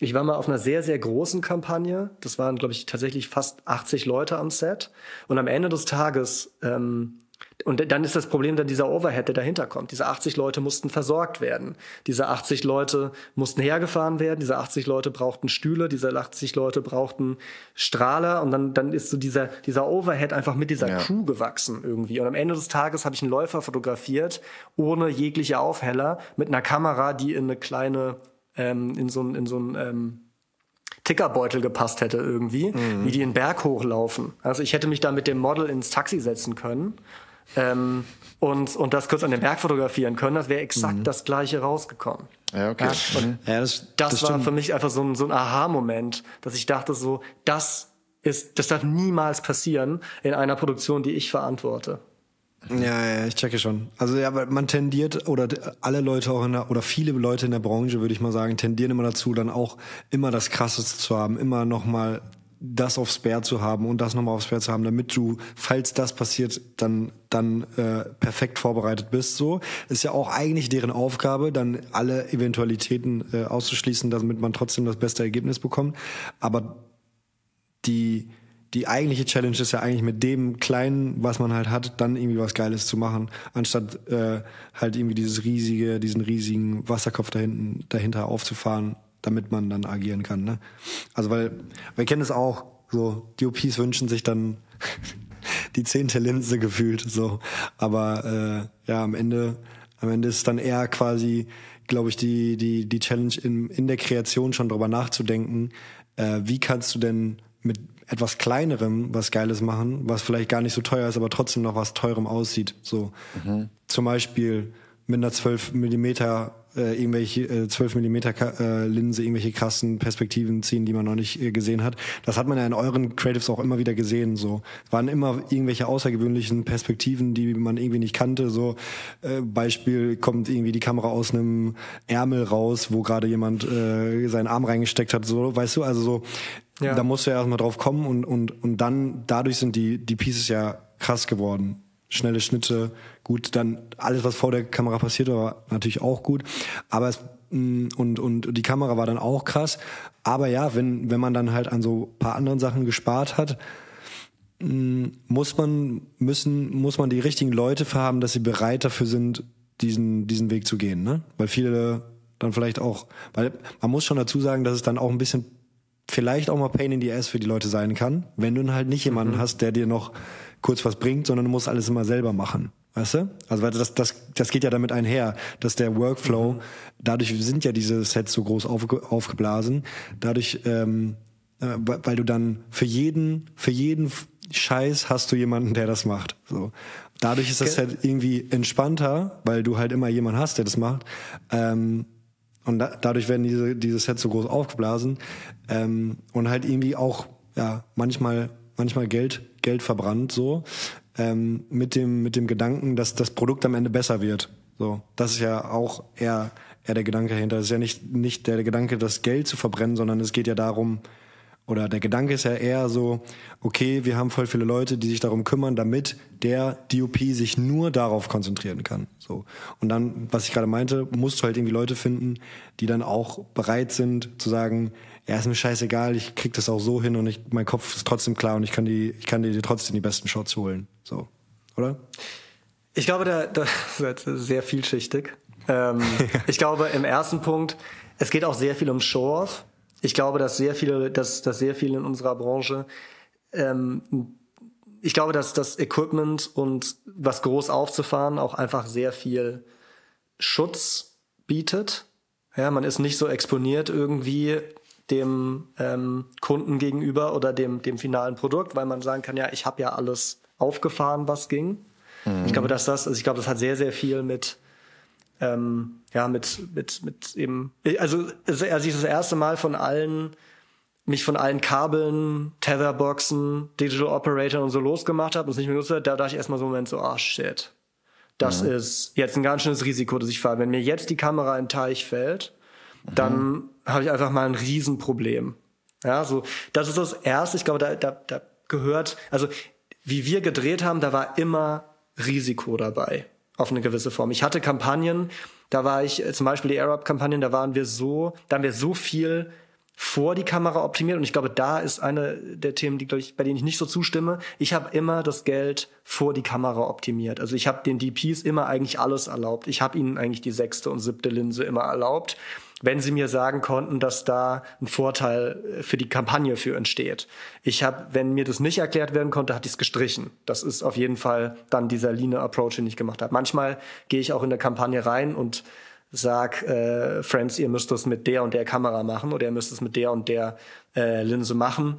ich war mal auf einer sehr, sehr großen Kampagne. Das waren, glaube ich, tatsächlich fast 80 Leute am Set. Und am Ende des Tages ähm, und dann ist das Problem dann dieser Overhead, der dahinter kommt. Diese 80 Leute mussten versorgt werden. Diese 80 Leute mussten hergefahren werden. Diese 80 Leute brauchten Stühle. Diese 80 Leute brauchten Strahler. Und dann, dann ist so dieser, dieser Overhead einfach mit dieser ja. Crew gewachsen irgendwie. Und am Ende des Tages habe ich einen Läufer fotografiert, ohne jegliche Aufheller, mit einer Kamera, die in eine kleine, ähm, in so ein, in so ähm, Tickerbeutel gepasst hätte irgendwie, mhm. wie die den Berg hochlaufen. Also ich hätte mich da mit dem Model ins Taxi setzen können ähm, und, und das kurz an den Berg fotografieren können, das wäre exakt mhm. das gleiche rausgekommen. Ja, okay. Ja, und ja, das, das, das war stimmt. für mich einfach so ein, so ein Aha-Moment, dass ich dachte so, das ist, das darf niemals passieren in einer Produktion, die ich verantworte. Ja, ja, ich checke schon. Also ja, aber man tendiert oder alle Leute auch in der oder viele Leute in der Branche, würde ich mal sagen, tendieren immer dazu, dann auch immer das Krasseste zu haben, immer noch mal das aufs Spare zu haben und das nochmal aufs Spare zu haben, damit du, falls das passiert, dann dann äh, perfekt vorbereitet bist. So ist ja auch eigentlich deren Aufgabe, dann alle Eventualitäten äh, auszuschließen, damit man trotzdem das beste Ergebnis bekommt. Aber die die eigentliche Challenge ist ja eigentlich mit dem Kleinen, was man halt hat, dann irgendwie was Geiles zu machen, anstatt äh, halt irgendwie dieses riesige, diesen riesigen Wasserkopf dahinten, dahinter aufzufahren damit man dann agieren kann. Ne? Also weil wir kennen es auch, so DOPs wünschen sich dann <laughs> die zehnte Linse gefühlt, so. Aber äh, ja, am Ende, am Ende ist dann eher quasi, glaube ich, die die die Challenge in in der Kreation schon drüber nachzudenken, äh, wie kannst du denn mit etwas kleinerem was Geiles machen, was vielleicht gar nicht so teuer ist, aber trotzdem noch was teurem aussieht. So mhm. zum Beispiel mit einer 12 Millimeter äh, irgendwelche äh, 12 Millimeter äh, Linse, irgendwelche krassen Perspektiven ziehen, die man noch nicht äh, gesehen hat. Das hat man ja in euren Creatives auch immer wieder gesehen. So es waren immer irgendwelche außergewöhnlichen Perspektiven, die man irgendwie nicht kannte. So äh, Beispiel kommt irgendwie die Kamera aus einem Ärmel raus, wo gerade jemand äh, seinen Arm reingesteckt hat. So weißt du, also so ja. da musst du ja erstmal drauf kommen und und und dann dadurch sind die die Pieces ja krass geworden schnelle Schnitte, gut, dann alles, was vor der Kamera passiert, war natürlich auch gut. Aber es mm, und, und die Kamera war dann auch krass. Aber ja, wenn, wenn man dann halt an so paar anderen Sachen gespart hat, muss man, müssen, muss man die richtigen Leute für haben, dass sie bereit dafür sind, diesen, diesen Weg zu gehen, ne? Weil viele dann vielleicht auch, weil man muss schon dazu sagen, dass es dann auch ein bisschen vielleicht auch mal Pain in the Ass für die Leute sein kann, wenn du halt nicht jemanden mhm. hast, der dir noch kurz was bringt, sondern du musst alles immer selber machen. Weißt du? Also weil das, das, das geht ja damit einher, dass der Workflow, mhm. dadurch sind ja diese Sets so groß aufge, aufgeblasen, dadurch, ähm, äh, weil du dann für jeden, für jeden Scheiß hast du jemanden, der das macht. So. Dadurch ist das halt irgendwie entspannter, weil du halt immer jemanden hast, der das macht. Ähm, und da, dadurch werden diese, diese Sets so groß aufgeblasen ähm, und halt irgendwie auch ja manchmal manchmal Geld Geld verbrannt so ähm, mit dem mit dem Gedanken, dass das Produkt am Ende besser wird. So, das ist ja auch eher eher der Gedanke dahinter. Das ist ja nicht nicht der Gedanke, das Geld zu verbrennen, sondern es geht ja darum, oder der Gedanke ist ja eher so, okay, wir haben voll viele Leute, die sich darum kümmern, damit der DOP sich nur darauf konzentrieren kann. So. Und dann, was ich gerade meinte, musst du halt irgendwie Leute finden, die dann auch bereit sind zu sagen, ja, ist mir scheißegal, ich krieg das auch so hin und ich, mein Kopf ist trotzdem klar und ich kann die, ich kann dir trotzdem die besten Shots holen. So. Oder? Ich glaube, da, <laughs> das ist sehr vielschichtig. Ähm, <laughs> ich glaube, im ersten Punkt, es geht auch sehr viel um Show-off ich glaube, dass sehr viele, dass, dass sehr viele in unserer Branche, ähm, ich glaube, dass das Equipment und was groß aufzufahren auch einfach sehr viel Schutz bietet. Ja, man ist nicht so exponiert irgendwie dem ähm, Kunden gegenüber oder dem, dem finalen Produkt, weil man sagen kann, ja, ich habe ja alles aufgefahren, was ging. Mhm. Ich glaube, dass das, also ich glaube, das hat sehr, sehr viel mit ähm, ja, mit, mit, mit eben, also als ich das erste Mal von allen, mich von allen Kabeln, Tetherboxen, Digital Operator und so losgemacht habe und es nicht mehr wusste, da dachte ich erstmal so einen Moment so, ah, oh, shit. Das mhm. ist jetzt ein ganz schönes Risiko, das ich fahre. Wenn mir jetzt die Kamera in den Teich fällt, mhm. dann habe ich einfach mal ein Riesenproblem. Ja, so, das ist das erste, ich glaube, da, da, da gehört, also, wie wir gedreht haben, da war immer Risiko dabei auf eine gewisse Form. Ich hatte Kampagnen, da war ich, äh, zum Beispiel die Arab-Kampagnen, da waren wir so, da haben wir so viel vor die Kamera optimiert und ich glaube, da ist eine der Themen, die glaube ich, bei denen ich nicht so zustimme. Ich habe immer das Geld vor die Kamera optimiert. Also ich habe den DPs immer eigentlich alles erlaubt. Ich habe ihnen eigentlich die sechste und siebte Linse immer erlaubt wenn sie mir sagen konnten, dass da ein Vorteil äh, für die Kampagne für entsteht. Ich habe, wenn mir das nicht erklärt werden konnte, hatte ich es gestrichen. Das ist auf jeden Fall dann dieser Leaner Approach, den ich gemacht habe. Manchmal gehe ich auch in der Kampagne rein und sag, äh, Friends, ihr müsst das mit der und der Kamera machen oder ihr müsst es mit der und der äh, Linse machen.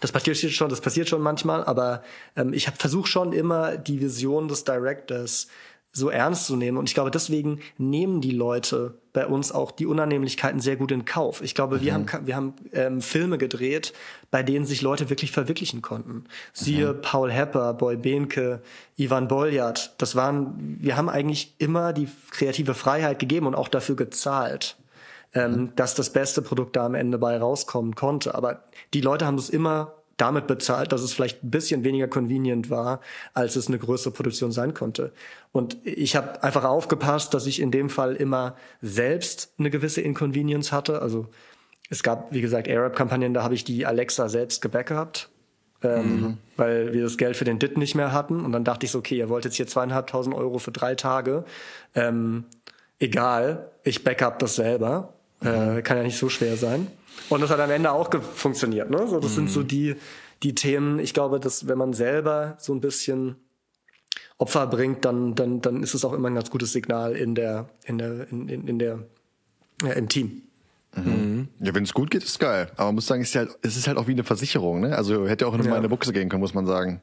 Das passiert schon, das passiert schon manchmal, aber ähm, ich versuche schon immer die Vision des Directors so ernst zu nehmen. Und ich glaube, deswegen nehmen die Leute bei uns auch die Unannehmlichkeiten sehr gut in Kauf. Ich glaube, mhm. wir haben, wir haben ähm, Filme gedreht, bei denen sich Leute wirklich verwirklichen konnten. Siehe mhm. Paul Hepper, Boy Behnke, Ivan Boljat. Das waren, wir haben eigentlich immer die kreative Freiheit gegeben und auch dafür gezahlt. Ähm, mhm. dass das beste Produkt da am Ende bei rauskommen konnte. Aber die Leute haben das immer damit bezahlt, dass es vielleicht ein bisschen weniger convenient war, als es eine größere Produktion sein konnte. Und ich habe einfach aufgepasst, dass ich in dem Fall immer selbst eine gewisse Inconvenience hatte. Also es gab, wie gesagt, Arab-Kampagnen, da habe ich die Alexa selbst gebackupt, ähm, mhm. weil wir das Geld für den DIT nicht mehr hatten. Und dann dachte ich so, okay, ihr wollt jetzt hier zweieinhalbtausend Euro für drei Tage. Ähm, egal, ich backup das selber. Mhm. Äh, kann ja nicht so schwer sein. Und das hat am Ende auch funktioniert. Ne? So, das mhm. sind so mhm. die, die Themen. Ich glaube, dass wenn man selber so ein bisschen Opfer bringt, dann, dann, dann ist es auch immer ein ganz gutes Signal in der, in der, in, in, in der, ja, im Team. Mhm. Ja, wenn es gut geht, ist geil. Aber man muss sagen, es ist halt, es ist halt auch wie eine Versicherung. Ne? Also hätte auch in ja. meine Buchse gehen können, muss man sagen.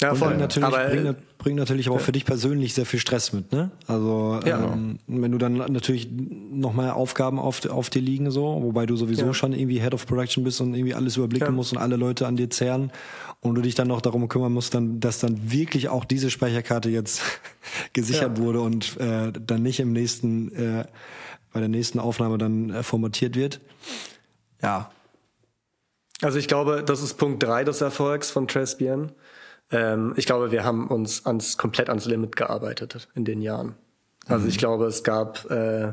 Ja, voll. Und natürlich aber, bringt, bringt natürlich aber auch für dich persönlich sehr viel Stress mit, ne? Also ja. ähm, wenn du dann natürlich nochmal Aufgaben auf, auf dir liegen, so, wobei du sowieso ja. schon irgendwie Head of Production bist und irgendwie alles überblicken ja. musst und alle Leute an dir zehren und du dich dann noch darum kümmern musst, dann, dass dann wirklich auch diese Speicherkarte jetzt <laughs> gesichert wurde und äh, dann nicht im nächsten, äh, bei der nächsten Aufnahme dann äh, formatiert wird. Ja. Also ich glaube, das ist Punkt drei des Erfolgs von Trespian ähm, ich glaube, wir haben uns ans, komplett ans Limit gearbeitet in den Jahren. Also mhm. ich glaube, es gab, äh,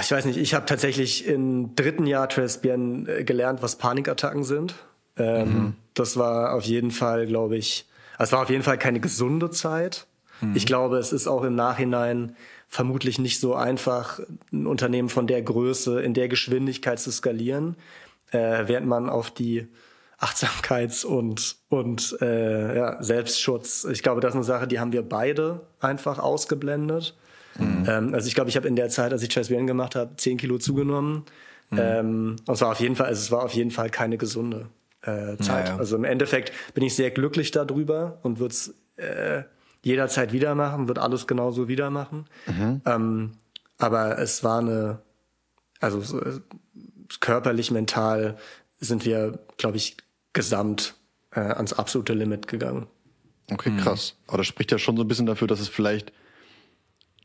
ich weiß nicht, ich habe tatsächlich im dritten Jahr Tresbian äh, gelernt, was Panikattacken sind. Ähm, mhm. das war auf jeden Fall, glaube ich, es war auf jeden Fall keine gesunde Zeit. Mhm. Ich glaube, es ist auch im Nachhinein vermutlich nicht so einfach, ein Unternehmen von der Größe in der Geschwindigkeit zu skalieren, äh, während man auf die Achtsamkeits- und, und äh, ja, Selbstschutz, ich glaube, das ist eine Sache, die haben wir beide einfach ausgeblendet. Mhm. Ähm, also ich glaube, ich habe in der Zeit, als ich Transparent gemacht habe, zehn Kilo zugenommen. Mhm. Ähm, und es war auf jeden Fall, also es war auf jeden Fall keine gesunde äh, Zeit. Ja, ja. Also im Endeffekt bin ich sehr glücklich darüber und würde es äh, jederzeit wieder machen, wird alles genauso wieder machen. Mhm. Ähm, aber es war eine, also so, körperlich, mental sind wir, glaube ich, gesamt äh, ans absolute Limit gegangen. Okay, mhm. krass. Aber das spricht ja schon so ein bisschen dafür, dass es vielleicht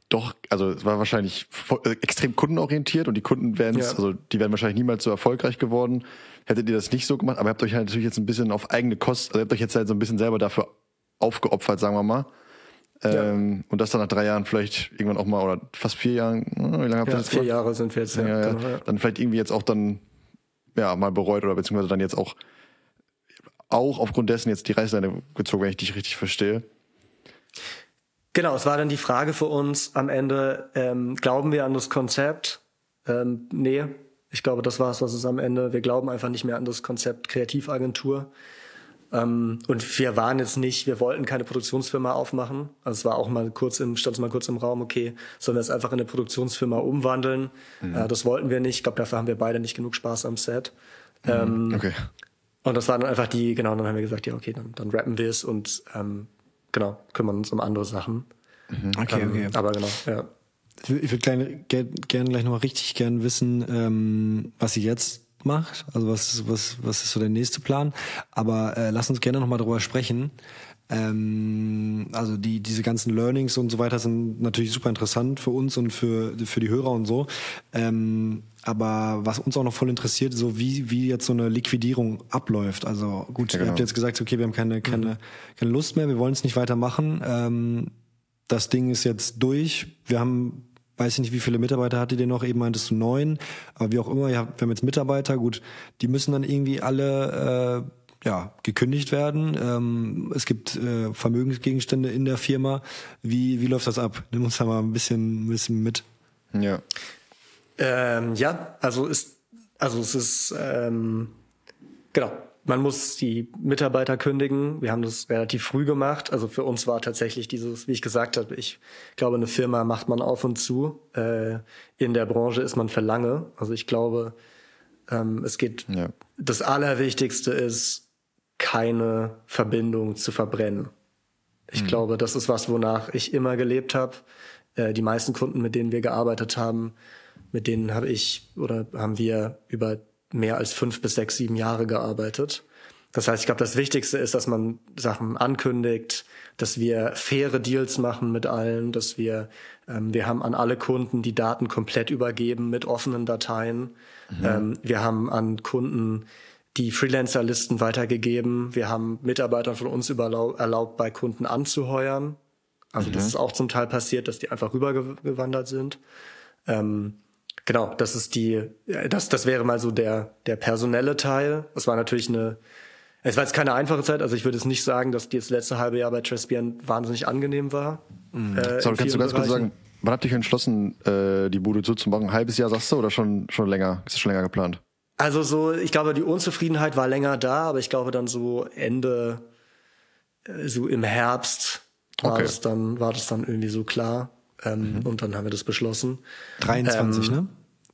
doch, also es war wahrscheinlich äh, extrem kundenorientiert und die Kunden werden ja. also die wären wahrscheinlich niemals so erfolgreich geworden. Hättet ihr das nicht so gemacht, aber ihr habt euch halt natürlich jetzt ein bisschen auf eigene Kosten, also ihr habt euch jetzt halt so ein bisschen selber dafür aufgeopfert, sagen wir mal. Ähm, Und das dann nach drei Jahren vielleicht irgendwann auch mal, oder fast vier Jahren, hm, wie lange habt ihr ja, das Vier Jahre sind wir jetzt, ja, ja, genau, ja, Dann vielleicht irgendwie jetzt auch dann, ja, mal bereut oder beziehungsweise dann jetzt auch, auch aufgrund dessen jetzt die Reißleine gezogen, wenn ich dich richtig verstehe. Genau, es war dann die Frage für uns am Ende, ähm, glauben wir an das Konzept? Ähm, nee, ich glaube, das war es, was es am Ende, wir glauben einfach nicht mehr an das Konzept Kreativagentur. Ähm, und wir waren jetzt nicht, wir wollten keine Produktionsfirma aufmachen. Also es war auch mal kurz im, stand mal kurz im Raum, okay, sollen wir es einfach in eine Produktionsfirma umwandeln? Mhm. Äh, das wollten wir nicht. Ich glaube, dafür haben wir beide nicht genug Spaß am Set. Mhm. Ähm, okay. Und das war dann einfach die, genau, dann haben wir gesagt, ja, okay, dann, dann rappen wir es und ähm, genau, kümmern uns um andere Sachen. Mhm. Okay, ähm, okay. Aber genau, ja. Ich würde gerne gern gleich nochmal richtig gern wissen, ähm, was sie jetzt macht. Also was, was, was ist so der nächste Plan? Aber äh, lass uns gerne nochmal darüber sprechen. Ähm, also die, diese ganzen Learnings und so weiter sind natürlich super interessant für uns und für, für die Hörer und so. Ähm, aber was uns auch noch voll interessiert, so wie, wie jetzt so eine Liquidierung abläuft. Also gut, ja, genau. ihr habt jetzt gesagt, okay, wir haben keine, keine, mhm. keine Lust mehr, wir wollen es nicht weitermachen. Ähm, das Ding ist jetzt durch. Wir haben weiß ich nicht, wie viele Mitarbeiter hattet ihr noch? Eben meintest du neun, aber wie auch immer, ja, wir haben jetzt Mitarbeiter, gut, die müssen dann irgendwie alle äh, ja, gekündigt werden. Ähm, es gibt äh, Vermögensgegenstände in der Firma. Wie, wie läuft das ab? Nimm uns da mal ein bisschen, ein bisschen mit. Ja. Ähm, ja, also ist, also es ist ähm, genau man muss die Mitarbeiter kündigen. Wir haben das relativ früh gemacht. Also für uns war tatsächlich dieses, wie ich gesagt habe, ich glaube, eine Firma macht man auf und zu. Äh, in der Branche ist man für lange. Also ich glaube, ähm, es geht. Ja. Das Allerwichtigste ist, keine Verbindung zu verbrennen. Ich mhm. glaube, das ist was, wonach ich immer gelebt habe. Äh, die meisten Kunden, mit denen wir gearbeitet haben, mit denen habe ich oder haben wir über mehr als fünf bis sechs, sieben Jahre gearbeitet. Das heißt, ich glaube, das Wichtigste ist, dass man Sachen ankündigt, dass wir faire Deals machen mit allen, dass wir, ähm, wir haben an alle Kunden die Daten komplett übergeben mit offenen Dateien. Mhm. Ähm, wir haben an Kunden die Freelancer-Listen weitergegeben. Wir haben Mitarbeitern von uns erlaubt, bei Kunden anzuheuern. Also mhm. das ist auch zum Teil passiert, dass die einfach rübergewandert sind. Ähm, Genau, das ist die, das, das wäre mal so der, der personelle Teil. Es war natürlich eine, es war jetzt keine einfache Zeit, also ich würde es nicht sagen, dass das letzte halbe Jahr bei Trespian wahnsinnig angenehm war. Mhm. Äh, so, kannst du ganz kurz sagen, wann habt ihr euch entschlossen, äh, die Bude zuzumachen? Ein halbes Jahr sagst du oder schon, schon länger? Ist das schon länger geplant? Also so, ich glaube, die Unzufriedenheit war länger da, aber ich glaube dann so Ende, äh, so im Herbst war okay. das dann, war das dann irgendwie so klar. Ähm, mhm. Und dann haben wir das beschlossen. 23, ähm, ne?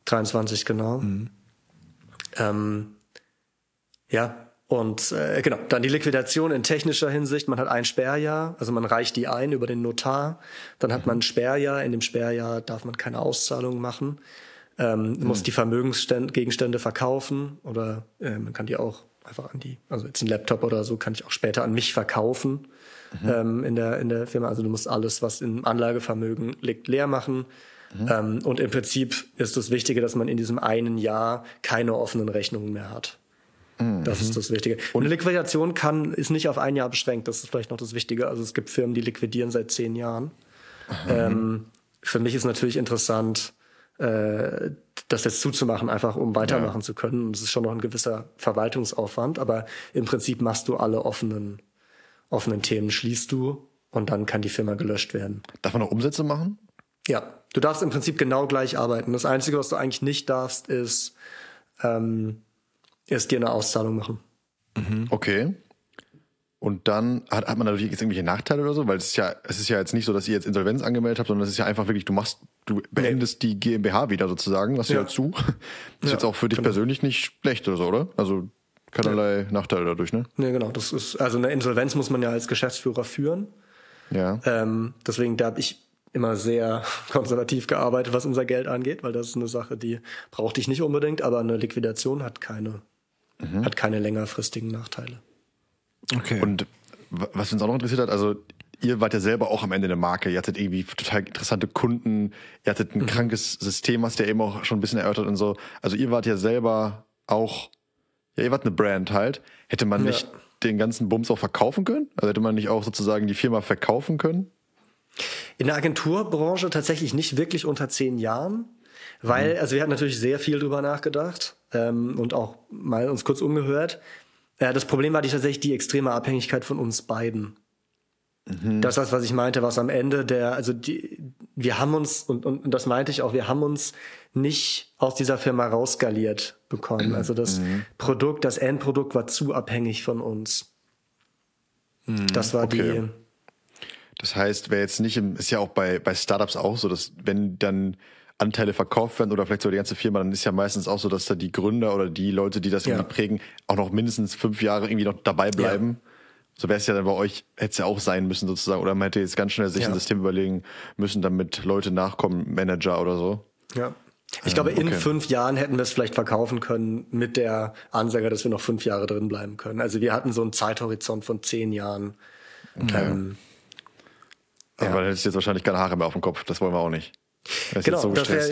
23, genau. Mhm. Ähm, ja, und äh, genau, dann die Liquidation in technischer Hinsicht. Man hat ein Sperrjahr, also man reicht die ein über den Notar. Dann hat man ein Sperrjahr. In dem Sperrjahr darf man keine Auszahlungen machen. Ähm, mhm. Muss die Vermögensgegenstände verkaufen oder äh, man kann die auch einfach an die, also jetzt ein Laptop oder so, kann ich auch später an mich verkaufen mhm. ähm, in, der, in der Firma. Also du musst alles, was im Anlagevermögen liegt, leer machen. Mhm. Ähm, und im Prinzip ist das Wichtige, dass man in diesem einen Jahr keine offenen Rechnungen mehr hat. Mhm. Das ist das Wichtige. Und eine Liquidation kann, ist nicht auf ein Jahr beschränkt. Das ist vielleicht noch das Wichtige. Also es gibt Firmen, die liquidieren seit zehn Jahren. Mhm. Ähm, für mich ist natürlich interessant, äh, das jetzt zuzumachen, einfach um weitermachen ja. zu können. Und es ist schon noch ein gewisser Verwaltungsaufwand, aber im Prinzip machst du alle offenen, offenen Themen, schließt du und dann kann die Firma gelöscht werden. Darf man noch Umsätze machen? Ja, du darfst im Prinzip genau gleich arbeiten. Das Einzige, was du eigentlich nicht darfst, ist, ähm, ist dir eine Auszahlung machen. Mhm. Okay. Und dann hat, hat man natürlich jetzt irgendwelche Nachteile oder so, weil es ist ja, es ist ja jetzt nicht so, dass ihr jetzt Insolvenz angemeldet habt, sondern es ist ja einfach wirklich, du machst, du beendest die GmbH wieder sozusagen, was ja. ja zu. Das <laughs> ist ja, jetzt auch für dich genau. persönlich nicht schlecht oder so, oder? Also keinerlei ja. Nachteile dadurch, ne? Nee, genau. Das ist, also eine Insolvenz muss man ja als Geschäftsführer führen. Ja. Ähm, deswegen, da habe ich immer sehr <laughs> konservativ gearbeitet, was unser Geld angeht, weil das ist eine Sache, die brauchte ich nicht unbedingt, aber eine Liquidation hat keine, mhm. hat keine längerfristigen Nachteile. Okay. Und was uns auch noch interessiert hat, also ihr wart ja selber auch am Ende eine Marke. Ihr hattet irgendwie total interessante Kunden. Ihr hattet ein mhm. krankes System, hast du ja eben auch schon ein bisschen erörtert und so. Also ihr wart ja selber auch, ja, ihr wart eine Brand halt. Hätte man ja. nicht den ganzen Bums auch verkaufen können? Also hätte man nicht auch sozusagen die Firma verkaufen können? In der Agenturbranche tatsächlich nicht wirklich unter zehn Jahren, weil, mhm. also wir hatten natürlich sehr viel drüber nachgedacht ähm, und auch mal uns kurz umgehört. Äh, das Problem war die tatsächlich die extreme Abhängigkeit von uns beiden. Mhm. Das ist das, was ich meinte, was am Ende der, also die, wir haben uns, und, und, und das meinte ich auch, wir haben uns nicht aus dieser Firma rausskaliert bekommen. Mhm. Also das mhm. Produkt, das Endprodukt war zu abhängig von uns. Mhm. Das war okay. die. Das heißt, wer jetzt nicht im, ist ja auch bei, bei Startups auch so, dass wenn dann Anteile verkauft werden oder vielleicht sogar die ganze Firma, dann ist ja meistens auch so, dass da die Gründer oder die Leute, die das ja. irgendwie prägen, auch noch mindestens fünf Jahre irgendwie noch dabei bleiben. Ja. So wäre es ja dann bei euch, hätte es ja auch sein müssen sozusagen. Oder man hätte jetzt ganz schnell sich ja. ein System überlegen müssen, damit Leute nachkommen, Manager oder so. Ja. Ich glaube, in okay. fünf Jahren hätten wir es vielleicht verkaufen können mit der Ansage, dass wir noch fünf Jahre drin bleiben können. Also wir hatten so einen Zeithorizont von zehn Jahren. Okay. Ähm, Aber ja. dann hättest du jetzt wahrscheinlich keine Haare mehr auf dem Kopf. Das wollen wir auch nicht. Das genau, so das, wär,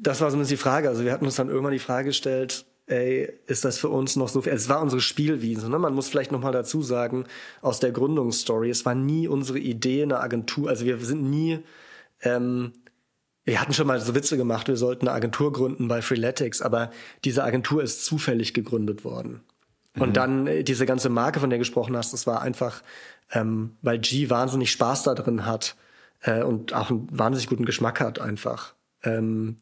das war so ein bisschen die Frage. Also wir hatten uns dann irgendwann die Frage gestellt, ey, ist das für uns noch so viel? Es war unsere Spielwiese. Ne? Man muss vielleicht noch mal dazu sagen, aus der Gründungsstory, es war nie unsere Idee, eine Agentur, also wir sind nie, ähm, wir hatten schon mal so Witze gemacht, wir sollten eine Agentur gründen bei Freeletics, aber diese Agentur ist zufällig gegründet worden. Mhm. Und dann äh, diese ganze Marke, von der du gesprochen hast, das war einfach, ähm, weil G wahnsinnig Spaß da drin hat, äh, und auch einen wahnsinnig guten Geschmack hat einfach, ähm,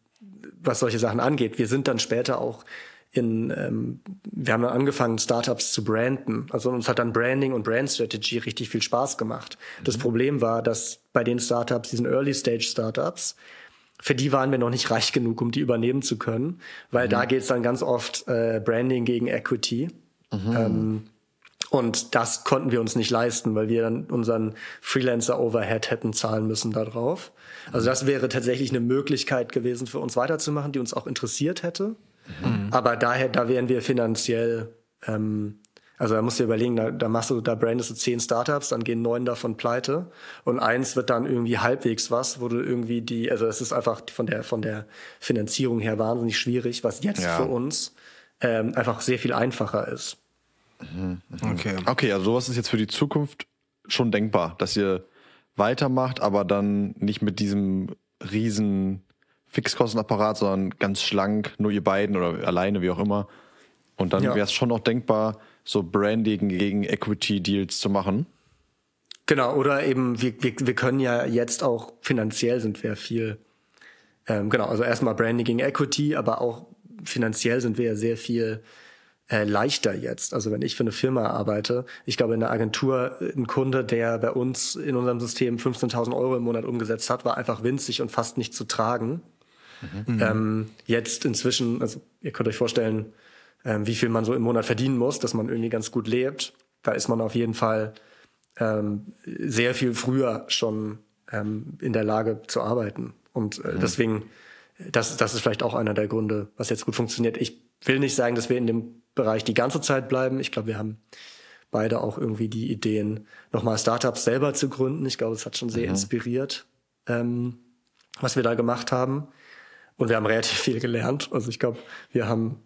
was solche Sachen angeht. Wir sind dann später auch in, ähm, wir haben dann angefangen, Startups zu branden. Also uns hat dann Branding und Brand Strategy richtig viel Spaß gemacht. Das mhm. Problem war, dass bei den Startups, diesen Early Stage Startups, für die waren wir noch nicht reich genug, um die übernehmen zu können, weil mhm. da geht's dann ganz oft äh, Branding gegen Equity. Mhm. Ähm, und das konnten wir uns nicht leisten, weil wir dann unseren Freelancer-Overhead hätten zahlen müssen darauf. Also das wäre tatsächlich eine Möglichkeit gewesen für uns weiterzumachen, die uns auch interessiert hätte. Mhm. Aber daher, da wären wir finanziell, ähm, also da musst du dir überlegen, da, da machst du, da brandest du zehn Startups, dann gehen neun davon pleite und eins wird dann irgendwie halbwegs was, wo du irgendwie die, also es ist einfach von der von der Finanzierung her wahnsinnig schwierig, was jetzt ja. für uns ähm, einfach sehr viel einfacher ist. Mhm. Okay. Okay, also sowas ist jetzt für die Zukunft schon denkbar, dass ihr weitermacht, aber dann nicht mit diesem riesen Fixkostenapparat, sondern ganz schlank, nur ihr beiden oder alleine, wie auch immer. Und dann ja. wäre es schon noch denkbar, so Branding gegen Equity-Deals zu machen. Genau, oder eben, wir, wir, wir können ja jetzt auch finanziell sind wir viel, ähm, genau, also erstmal Branding gegen Equity, aber auch finanziell sind wir ja sehr viel äh, leichter jetzt. Also wenn ich für eine Firma arbeite, ich glaube in der Agentur, äh, ein Kunde, der bei uns in unserem System 15.000 Euro im Monat umgesetzt hat, war einfach winzig und fast nicht zu tragen. Mhm. Ähm, jetzt inzwischen, also ihr könnt euch vorstellen, ähm, wie viel man so im Monat verdienen muss, dass man irgendwie ganz gut lebt. Da ist man auf jeden Fall ähm, sehr viel früher schon ähm, in der Lage zu arbeiten. Und äh, mhm. deswegen, das, das ist vielleicht auch einer der Gründe, was jetzt gut funktioniert. Ich will nicht sagen, dass wir in dem Bereich die ganze Zeit bleiben. Ich glaube, wir haben beide auch irgendwie die Ideen, nochmal Startups selber zu gründen. Ich glaube, es hat schon sehr mhm. inspiriert, ähm, was wir da gemacht haben. Und wir haben relativ viel gelernt. Also ich glaube, wir haben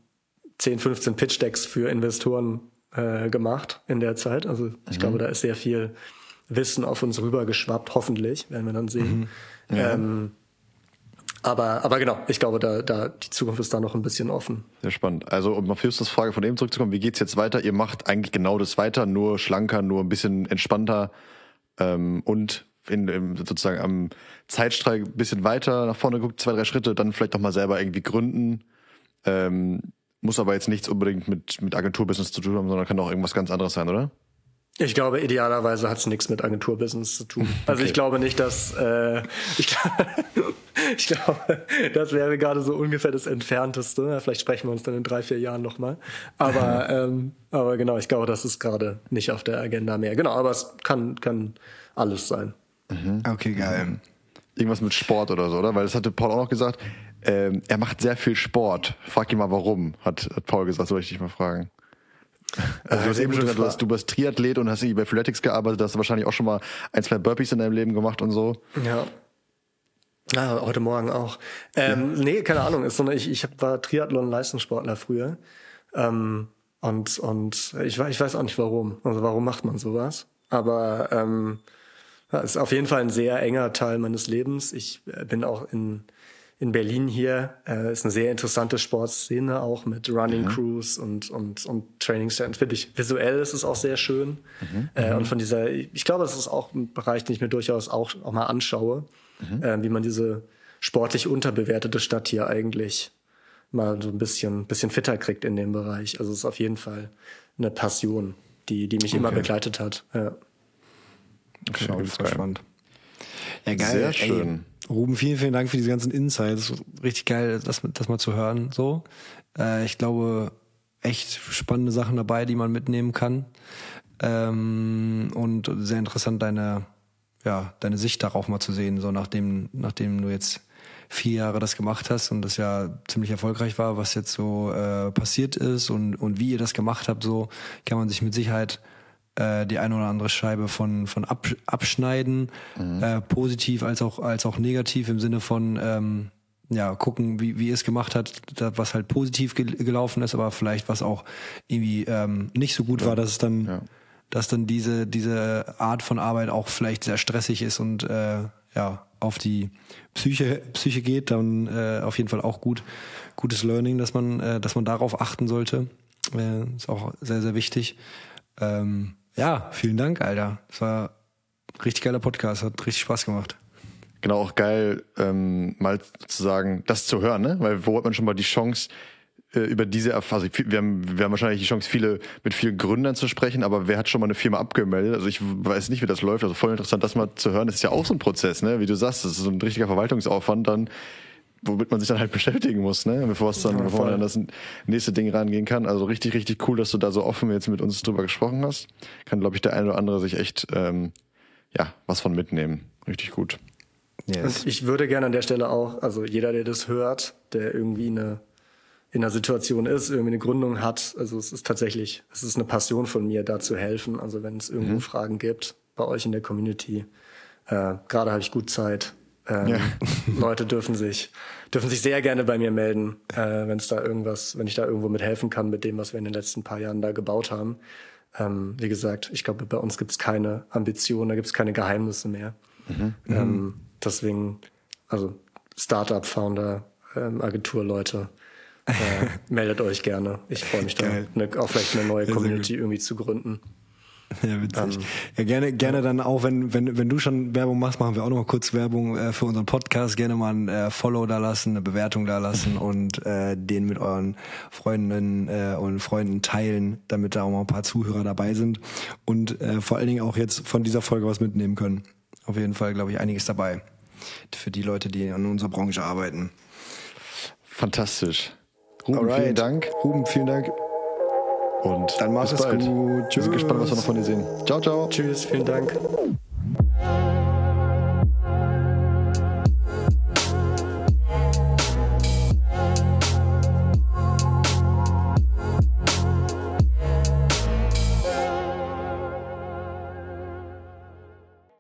10, 15 Pitch-Decks für Investoren äh, gemacht in der Zeit. Also ich mhm. glaube, da ist sehr viel Wissen auf uns rübergeschwappt, hoffentlich, werden wir dann sehen. Mhm. Ja. Ähm, aber, aber genau, ich glaube, da, da die Zukunft ist da noch ein bisschen offen. Sehr spannend. Also um auf Justus Frage von eben zurückzukommen, wie geht's jetzt weiter? Ihr macht eigentlich genau das weiter, nur schlanker, nur ein bisschen entspannter ähm, und in, in, sozusagen am Zeitstrahl ein bisschen weiter nach vorne guckt, zwei, drei Schritte, dann vielleicht noch mal selber irgendwie gründen. Ähm, muss aber jetzt nichts unbedingt mit, mit Agenturbusiness zu tun haben, sondern kann auch irgendwas ganz anderes sein, oder? Ich glaube, idealerweise hat es nichts mit Agenturbusiness zu tun. <laughs> Also okay. ich glaube nicht, dass äh, ich, <laughs> ich glaube, das wäre gerade so ungefähr das Entfernteste. Vielleicht sprechen wir uns dann in drei, vier Jahren nochmal. Aber, <laughs> ähm, aber genau, ich glaube, das ist gerade nicht auf der Agenda mehr. Genau, aber es kann, kann alles sein. Mhm. Okay, geil. Irgendwas mit Sport oder so, oder? Weil das hatte Paul auch noch gesagt. Ähm, er macht sehr viel Sport. Frag ihn mal warum, hat, hat Paul gesagt, soll ich dich mal fragen. Also du hast eben schon gesagt, du, hast, du bist Triathlet und hast bei Freeletics gearbeitet, hast du wahrscheinlich auch schon mal ein, zwei Burpees in deinem Leben gemacht und so. Ja. Ah, heute Morgen auch. Ähm, ja. Nee, keine Ahnung. Ist so eine, ich, ich war Triathlon-Leistungssportler früher. Ähm, und und ich, ich weiß auch nicht warum. Also warum macht man sowas? Aber ähm, ist auf jeden Fall ein sehr enger Teil meines Lebens. Ich äh, bin auch in in Berlin hier äh, ist eine sehr interessante Sportszene auch mit Running mhm. Crews und und und Training Stands. Finde ich visuell ist es auch sehr schön mhm. äh, und von dieser ich glaube, das ist auch ein Bereich, den ich mir durchaus auch auch mal anschaue, mhm. äh, wie man diese sportlich unterbewertete Stadt hier eigentlich mal so ein bisschen bisschen fitter kriegt in dem Bereich. Also es ist auf jeden Fall eine Passion, die die mich okay. immer begleitet hat. Ja. Okay, Schau, das spannend. Ja, geil. Sehr schön. Ey, Ruben, vielen, vielen Dank für diese ganzen Insights. Richtig geil, das, das mal zu hören. So, äh, ich glaube, echt spannende Sachen dabei, die man mitnehmen kann. Ähm, und sehr interessant, deine, ja, deine Sicht darauf mal zu sehen, so nachdem, nachdem du jetzt vier Jahre das gemacht hast und das ja ziemlich erfolgreich war, was jetzt so äh, passiert ist und, und wie ihr das gemacht habt, so kann man sich mit Sicherheit äh, die eine oder andere Scheibe von, von abschneiden, mhm. äh, positiv als auch, als auch negativ im Sinne von, ähm, ja, gucken, wie, wie es gemacht hat, was halt positiv gel gelaufen ist, aber vielleicht was auch irgendwie ähm, nicht so gut ja. war, dass es dann, ja. dass dann diese, diese Art von Arbeit auch vielleicht sehr stressig ist und äh, ja, auf die Psyche, Psyche geht, dann äh, auf jeden Fall auch gut, gutes Learning, dass man, äh, dass man darauf achten sollte. Äh, ist auch sehr, sehr wichtig. Ähm, ja, vielen Dank, Alter. Es war ein richtig geiler Podcast, hat richtig Spaß gemacht. Genau, auch geil, ähm, mal zu sagen, das zu hören, ne? Weil wo hat man schon mal die Chance, äh, über diese Erfahrung, also wir haben, wir haben wahrscheinlich die Chance, viele, mit vielen Gründern zu sprechen, aber wer hat schon mal eine Firma abgemeldet? Also ich weiß nicht, wie das läuft. Also voll interessant, das mal zu hören. Das ist ja auch so ein Prozess, ne? Wie du sagst, das ist so ein richtiger Verwaltungsaufwand dann womit man sich dann halt <laughs> beschäftigen muss, ne? Bevor es dann, ja, bevor man dann das nächste Ding rangehen kann. Also richtig, richtig cool, dass du da so offen jetzt mit uns drüber gesprochen hast. Kann, glaube ich, der eine oder andere sich echt ähm, ja was von mitnehmen. Richtig gut. Yes. Und ich würde gerne an der Stelle auch, also jeder, der das hört, der irgendwie eine in einer Situation ist, irgendwie eine Gründung hat, also es ist tatsächlich, es ist eine Passion von mir, da zu helfen. Also wenn es irgendwo mhm. Fragen gibt bei euch in der Community, äh, gerade habe ich gut Zeit, ähm, ja. <laughs> Leute dürfen sich, dürfen sich sehr gerne bei mir melden, äh, wenn es da irgendwas, wenn ich da irgendwo mit helfen kann mit dem, was wir in den letzten paar Jahren da gebaut haben. Ähm, wie gesagt, ich glaube, bei uns gibt es keine Ambitionen, da gibt es keine Geheimnisse mehr. Mhm. Ähm, deswegen, also Startup, Founder, ähm, Agenturleute, äh, <laughs> meldet euch gerne. Ich freue mich da, eine, auch vielleicht eine neue Community irgendwie zu gründen. <laughs> Ja, witzig. Ähm, ja, gerne, gerne dann auch, wenn, wenn, wenn du schon Werbung machst, machen wir auch noch mal kurz Werbung äh, für unseren Podcast. Gerne mal ein äh, Follow da lassen, eine Bewertung da lassen <laughs> und äh, den mit euren Freundinnen äh, und Freunden teilen, damit da auch mal ein paar Zuhörer dabei sind und äh, vor allen Dingen auch jetzt von dieser Folge was mitnehmen können. Auf jeden Fall, glaube ich, einiges dabei. Für die Leute, die an unserer Branche arbeiten. Fantastisch. Ruben, Alright. vielen Dank. Ruben, vielen Dank. Und dann mach es gut. Tschüss. Wir sind gespannt, was wir noch von dir sehen. Ciao, ciao. Tschüss, vielen Dank.